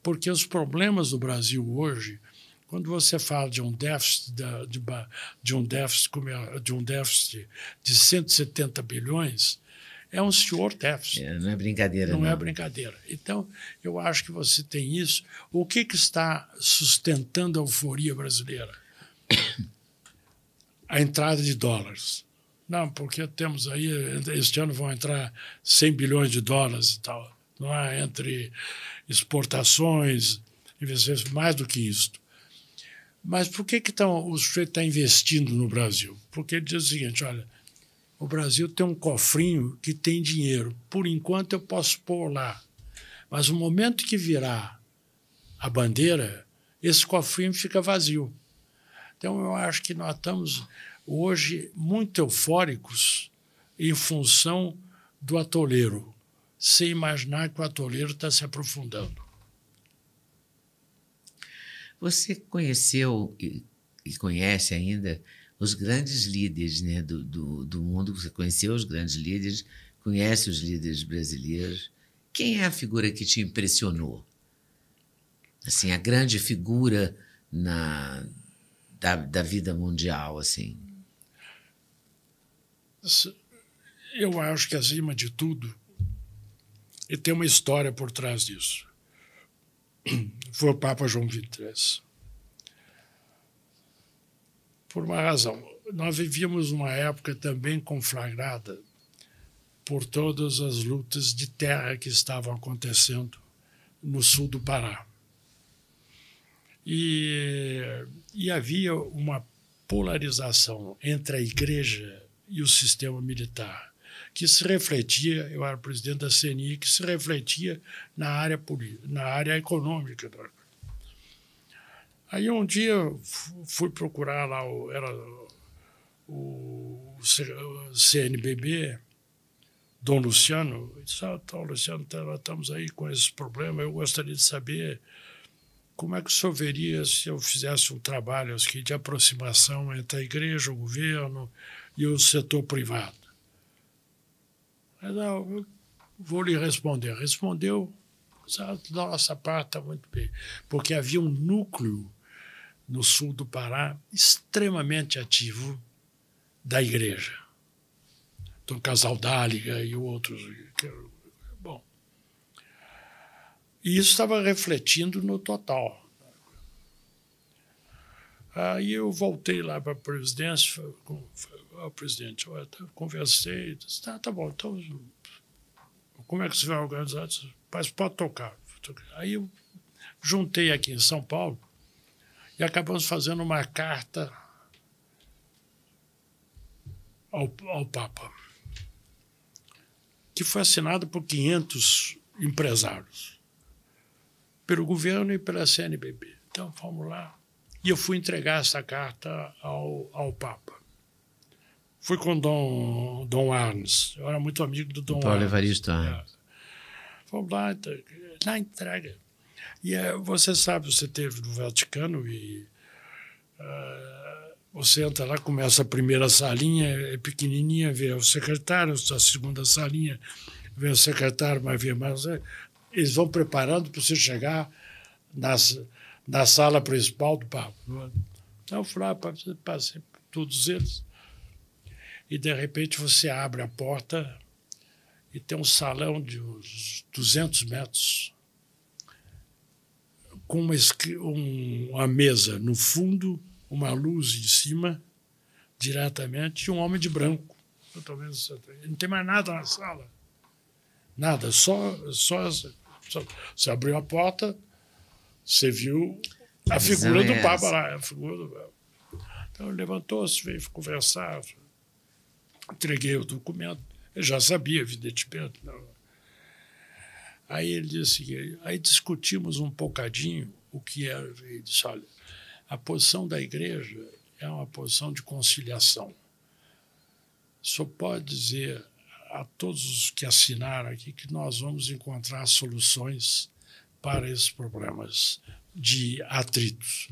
Porque os problemas do Brasil hoje, quando você fala de um déficit de, de, de um déficit de um déficit de 170 bilhões, é um senhor déficit. É, não é brincadeira. Não, é não, é brincadeira. Então, eu acho que você tem isso. O que, que está sustentando a euforia brasileira? a entrada de dólares. Não, porque temos aí, este ano vão entrar 100 bilhões de dólares e tal. Não é? Entre exportações, mais do que isso. Mas por que, que tão, o sujeito está investindo no Brasil? Porque ele diz o seguinte: olha, o Brasil tem um cofrinho que tem dinheiro. Por enquanto eu posso pôr lá. Mas no momento que virar a bandeira, esse cofrinho fica vazio. Então, eu acho que nós estamos hoje muito eufóricos em função do atoleiro, sem imaginar que o atoleiro está se aprofundando. Você conheceu e conhece ainda os grandes líderes né, do, do, do mundo, você conheceu os grandes líderes, conhece os líderes brasileiros. Quem é a figura que te impressionou? Assim, a grande figura na, da, da vida mundial, assim? Eu acho que, acima de tudo, e tem uma história por trás disso. Foi o Papa João XXIII. Por uma razão. Nós vivíamos uma época também conflagrada por todas as lutas de terra que estavam acontecendo no sul do Pará. E, e havia uma polarização entre a igreja e o sistema militar, que se refletia, eu era presidente da CNI, que se refletia na área, na área econômica. Aí um dia fui procurar lá, o, era o CNBB, Dom Luciano, disse, ah, então, Luciano, tá, estamos aí com esse problema, eu gostaria de saber como é que o senhor veria se eu fizesse um trabalho aqui de aproximação entre a igreja, o governo e o setor privado? Mas, não, eu vou lhe responder. Respondeu, da nossa parte está muito bem, porque havia um núcleo no sul do Pará extremamente ativo da igreja. Então, Casal Dáliga e outros. E isso estava refletindo no total. Aí eu voltei lá para a presidência, com o presidente, eu conversei, disse, tá, tá bom, então como é que você vai organizar? Mas pode tocar. Aí eu juntei aqui em São Paulo e acabamos fazendo uma carta ao, ao Papa, que foi assinada por 500 empresários pelo governo e pela CNBB. Então, fomos lá. E eu fui entregar essa carta ao, ao Papa. Fui com Dom, Dom Arnes. Eu era muito amigo do Dom Paulo Arnes. Evaristo Arnes. É. Fomos lá, então, na entrega. E é, você sabe, você teve no Vaticano e uh, você entra lá, começa a primeira salinha, é pequenininha, vê o secretário, a segunda salinha, vê o secretário, mas vê mais eles vão preparando para você chegar nas, na sala principal do Papa. Então, eu fui lá, passei por todos eles. E, de repente, você abre a porta e tem um salão de uns 200 metros com uma, uma mesa no fundo, uma luz em cima, diretamente, e um homem de branco. Não tem mais nada na sala. Nada, só, só você abriu a porta, Você viu a figura do Papa lá, a figura do. Então ele levantou-se, veio conversar, entreguei o documento. Eu já sabia, evidentemente. Não. Aí ele disse, aí discutimos um bocadinho o que era. Ele disse, olha, a posição da igreja é uma posição de conciliação. Só pode dizer a todos os que assinaram aqui que nós vamos encontrar soluções para esses problemas de atritos.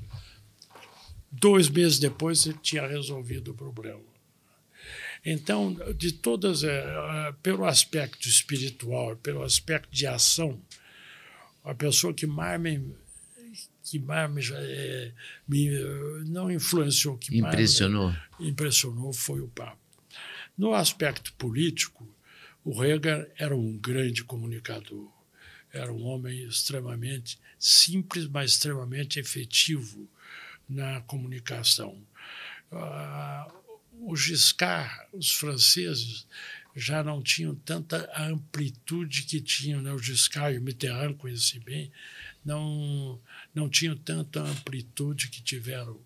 Dois meses depois, ele tinha resolvido o problema. Então, de todas, é, pelo aspecto espiritual, pelo aspecto de ação, a pessoa que mais me, que mais me, é, me não influenciou, que impressionou, mais impressionou foi o Papa. No aspecto político, o Reagan era um grande comunicador, era um homem extremamente simples, mas extremamente efetivo na comunicação. Uh, o Giscard, os franceses, já não tinham tanta amplitude que tinham, né? o Giscard e o Mitterrand, conheci bem, não, não tinham tanta amplitude que tiveram.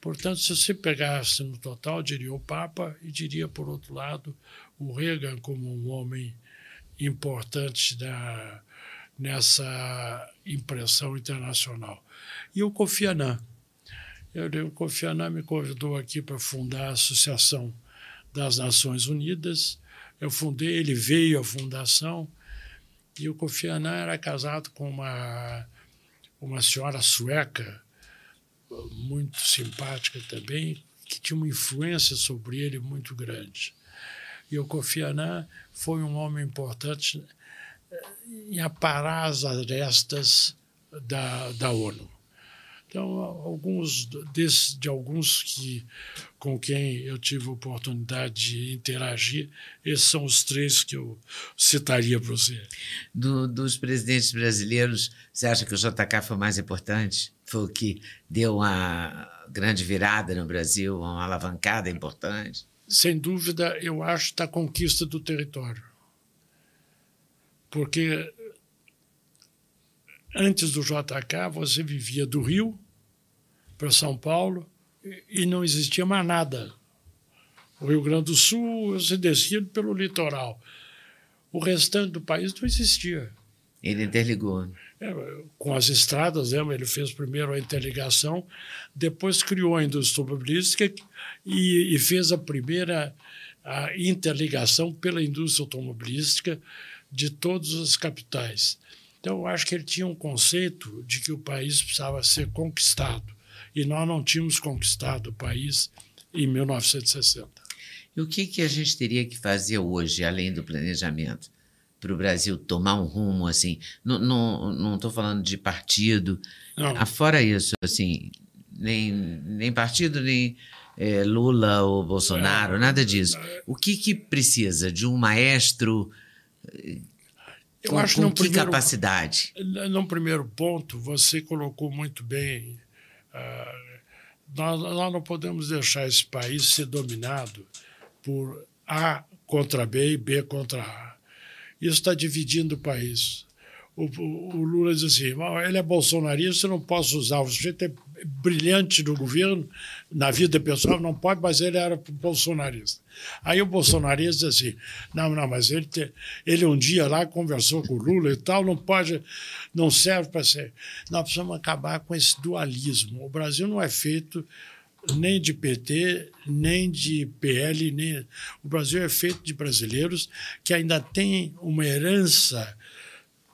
Portanto, se você pegasse no total, diria o Papa e diria, por outro lado, o Reagan como um homem importante da, nessa impressão internacional. E o Kofi Annan. Eu, o Kofi Annan me convidou aqui para fundar a Associação das Nações Unidas. Eu fundei, ele veio à fundação, e o Kofi Annan era casado com uma, uma senhora sueca, muito simpática também, que tinha uma influência sobre ele muito grande. E o Kofi Annan foi um homem importante eh, em aparar as arestas da, da ONU. Então, alguns desses, de alguns que, com quem eu tive oportunidade de interagir, esses são os três que eu citaria para você. Do, dos presidentes brasileiros, você acha que o JK foi o mais importante? Foi o que deu uma grande virada no Brasil, uma alavancada importante? Sem dúvida, eu acho da conquista do território. Porque antes do JK, você vivia do Rio para São Paulo e não existia mais nada. O Rio Grande do Sul você descia pelo litoral. O restante do país não existia. Ele interligou. É, com as estradas, né? ele fez primeiro a interligação, depois criou a indústria automobilística e, e fez a primeira a interligação pela indústria automobilística de todas as capitais. Então, eu acho que ele tinha um conceito de que o país precisava ser conquistado e nós não tínhamos conquistado o país em 1960. E o que, que a gente teria que fazer hoje, além do planejamento, para o Brasil tomar um rumo assim? Não estou falando de partido. Não. Afora isso, assim, nem, nem partido, nem é, Lula ou Bolsonaro, é, nada disso. O que, que precisa de um maestro? Eu com, acho com que primeiro, capacidade? Num primeiro ponto, você colocou muito bem ah, nós, nós não podemos deixar esse país ser dominado por A contra B e B contra A. Isso está dividindo o país. O, o, o, Lula diz assim: ele é bolsonarista, eu não posso usar. O sujeito é brilhante no governo, na vida pessoal, não pode, mas ele era bolsonarista. Aí o bolsonarista diz assim: não, não, mas ele, te, ele um dia lá conversou com o Lula e tal, não pode, não serve para ser. Nós precisamos acabar com esse dualismo. O Brasil não é feito nem de PT, nem de PL, nem. O Brasil é feito de brasileiros que ainda têm uma herança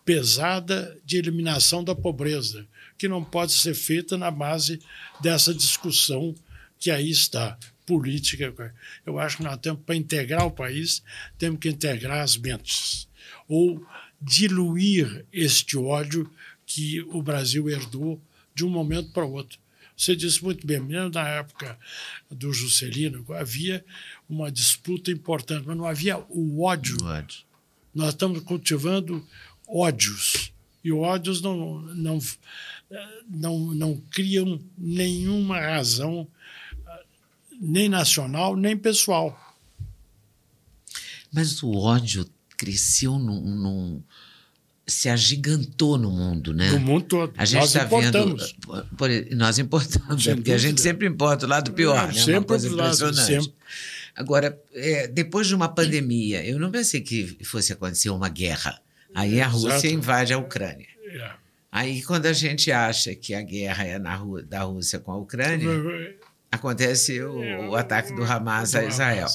pesada de eliminação da pobreza, que não pode ser feita na base dessa discussão que aí está, política. Eu acho que nós temos, para integrar o país, temos que integrar as mentes, ou diluir este ódio que o Brasil herdou de um momento para o outro. Você disse muito bem, mesmo na época do Juscelino, havia uma disputa importante, mas não havia o ódio. O ódio. Nós estamos cultivando ódios. E ódios não, não, não, não criam nenhuma razão, nem nacional, nem pessoal. Mas o ódio cresceu num, num se agigantou no mundo, né? No mundo todo. A gente nós está importamos. vendo. Por, nós importamos, né? porque a gente sempre importa o lado pior, né? Sempre Uma coisa impressionante. sempre. Agora, é, depois de uma pandemia, eu não pensei que fosse acontecer uma guerra. Aí a Rússia Exato. invade a Ucrânia. É. Aí, quando a gente acha que a guerra é na Ru- da Rússia com a Ucrânia, acontece o, o ataque do Hamas a Israel.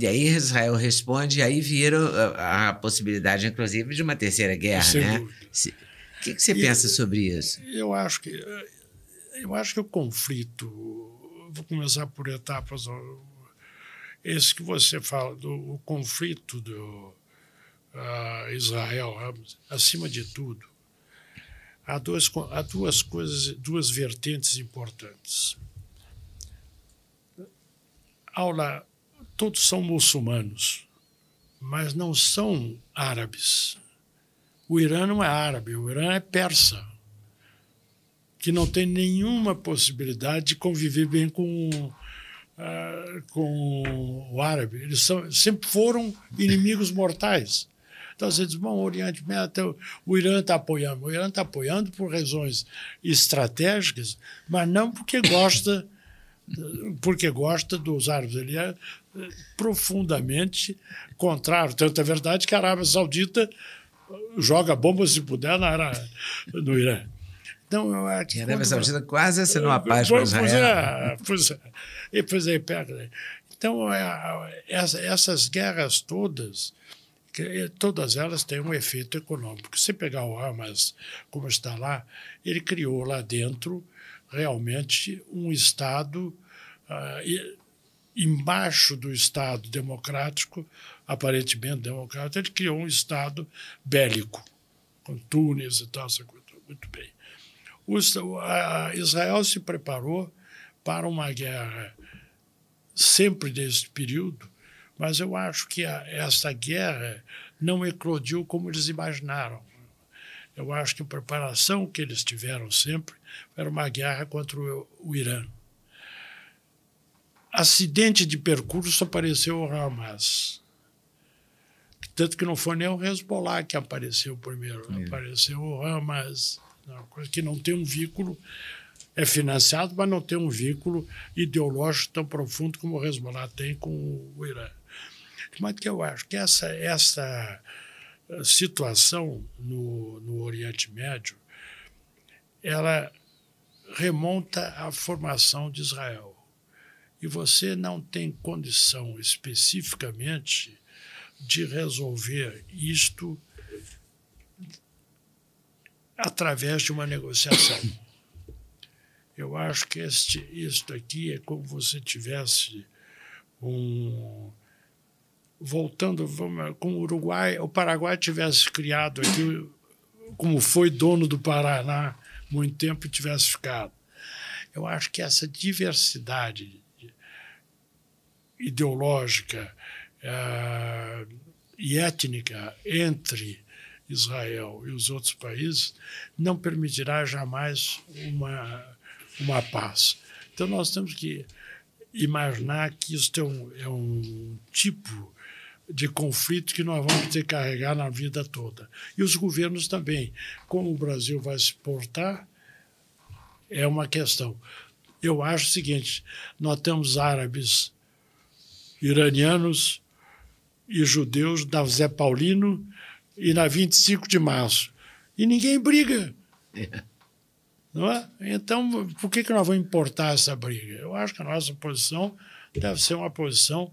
E aí Israel responde, e aí vira a, a possibilidade, inclusive, de uma terceira guerra, Sem né? O que, que você E- pensa sobre isso? Eu acho que eu acho que o conflito, vou começar por etapas. Esse que você fala do conflito do ah, Israel, acima de tudo, há duas há duas coisas, duas vertentes importantes. Aula, todos são muçulmanos, mas não são árabes. O Irã não é árabe, o Irã é persa, que não tem nenhuma possibilidade de conviver bem com, ah, com o árabe. Eles são, sempre foram inimigos mortais. Então você diz, bom, o Oriente Médio, até o Irã está apoiando. O Irã está apoiando por razões estratégicas, mas não porque gosta, porque gosta dos árabes. Ele é profundamente contrário. Tanto é verdade que a Arábia Saudita joga bomba se puder na, no Irã. Então, eu A Arábia Saudita quase assinou a paz com Israel. é, pois é. Pois é, pega. Então, é, essa- essas guerras todas, todas elas têm um efeito econômico. Se pegar o Hamas, como está lá, ele criou lá dentro realmente um Estado e- embaixo do Estado democrático, aparentemente democrático, ele criou um Estado bélico, com Túnez e tal. Muito bem. O Israel se preparou para uma guerra sempre nesse período, mas eu acho que a, essa guerra não eclodiu como eles imaginaram. Eu acho que a preparação que eles tiveram sempre era uma guerra contra o, o Irã. Acidente de percurso apareceu o Hamas. Tanto que não foi nem o Hezbollah que apareceu primeiro, apareceu o Hamas, uma coisa que não tem um vínculo, é financiado, mas não tem um vínculo ideológico tão profundo como o Hezbollah tem com o Irã. Mas que eu acho que essa, essa eh, situação no, no Oriente Médio, ela remonta à formação de Israel. E você não tem condição especificamente de resolver isto através de uma negociação. Eu acho que este, isto aqui é como você tivesse um voltando vamos, com o Uruguai, o Paraguai tivesse criado aqui como foi dono do Paraná muito tempo e tivesse ficado. Eu acho que essa diversidade ideológica uh, e étnica entre Israel e os outros países não permitirá jamais uma, uma paz. Então nós temos que imaginar que isso é um, é um tipo de conflito que nós vamos ter que carregar na vida toda. E os governos também. Como o Brasil vai se portar, é uma questão. Eu acho o seguinte: nós temos árabes, iranianos e judeus da Zé Paulino e na 25 de março. E ninguém briga. Não é? Então, por que, que nós vamos importar essa briga? Eu acho que a nossa posição deve ser uma posição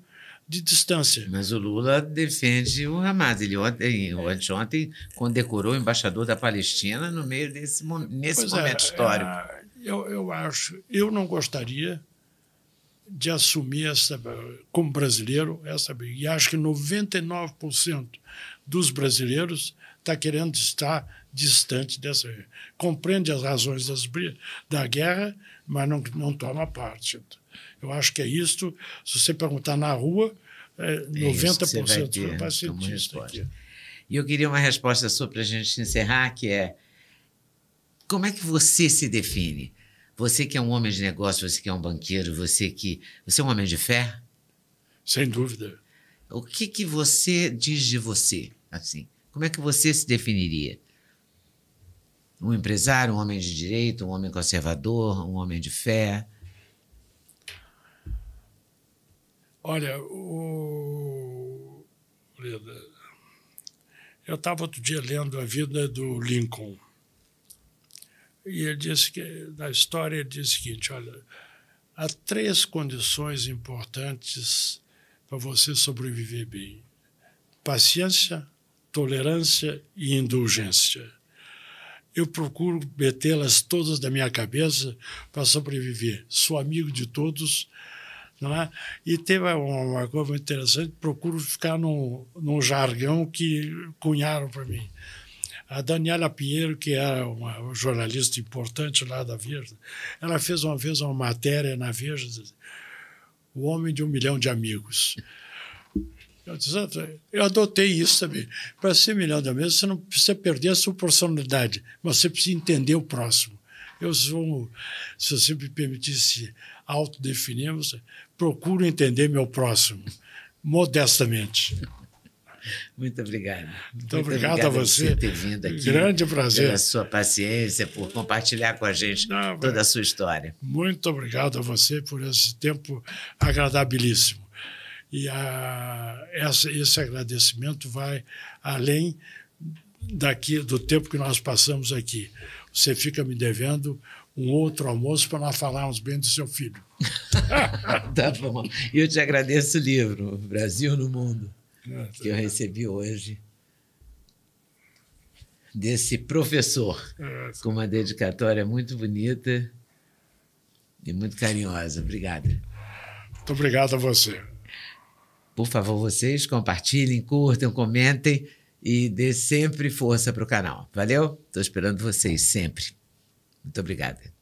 de distância. Mas o Lula defende o Hamas. Ele ontem, anteontem condecorou o embaixador da Palestina no meio desse nesse Pois momento é, histórico. É, eu, eu acho, eu não gostaria de assumir essa, como brasileiro essa briga. E acho que 99% dos brasileiros está querendo estar distante dessa. Compreende as razões das, da guerra, mas não, não toma parte. Eu acho que é isto. Se você perguntar na rua, é, 90% vai, ter, vai ser disso aqui. E eu queria uma resposta sua para a gente encerrar, que é como é que você se define? Você que é um homem de negócio, você que é um banqueiro, você que você é um homem de fé? Sem dúvida. O que que você diz de você? Assim, Como é que você se definiria? Um empresário, um homem de direito, um homem conservador, um homem de fé? Olha, o... eu estava outro dia lendo a vida do Lincoln. E ele disse que, na história, ele diz o seguinte: olha, há três condições importantes para você sobreviver bem: paciência, tolerância e indulgência. Eu procuro metê-las todas da minha cabeça para sobreviver. Sou amigo de todos. Não é? E teve uma, coisa muito interessante: procuro ficar num, num jargão que cunharam para mim. A Daniela Pinheiro, que era é uma jornalista importante lá da Veja, ela fez uma vez uma matéria na Veja, O Homem de um Milhão de Amigos. Eu, disse, eu adotei isso também. Para ser milhão de amigos, você não precisa perder a sua personalidade, mas você precisa entender o próximo. Eu sou, se você me permitisse autodefinirmos, procuro entender meu próximo, modestamente. Muito obrigado. Muito, Muito obrigado, a você. por ter vindo aqui. Grande prazer. Pela sua paciência, por compartilhar com a gente Não, toda a sua história. Muito obrigado a você por esse tempo agradabilíssimo. E a, essa, esse agradecimento vai além daqui do tempo que nós passamos aqui. Você fica me devendo um outro almoço para nós falarmos bem do seu filho. tá bom. E eu te agradeço o livro, Brasil no Mundo que eu recebi hoje desse professor, com uma dedicatória muito bonita e muito carinhosa. Obrigada. Muito obrigado a você. Por favor, vocês compartilhem, curtam, comentem e dê sempre força para o canal. Valeu? Estou esperando vocês sempre. Muito obrigada.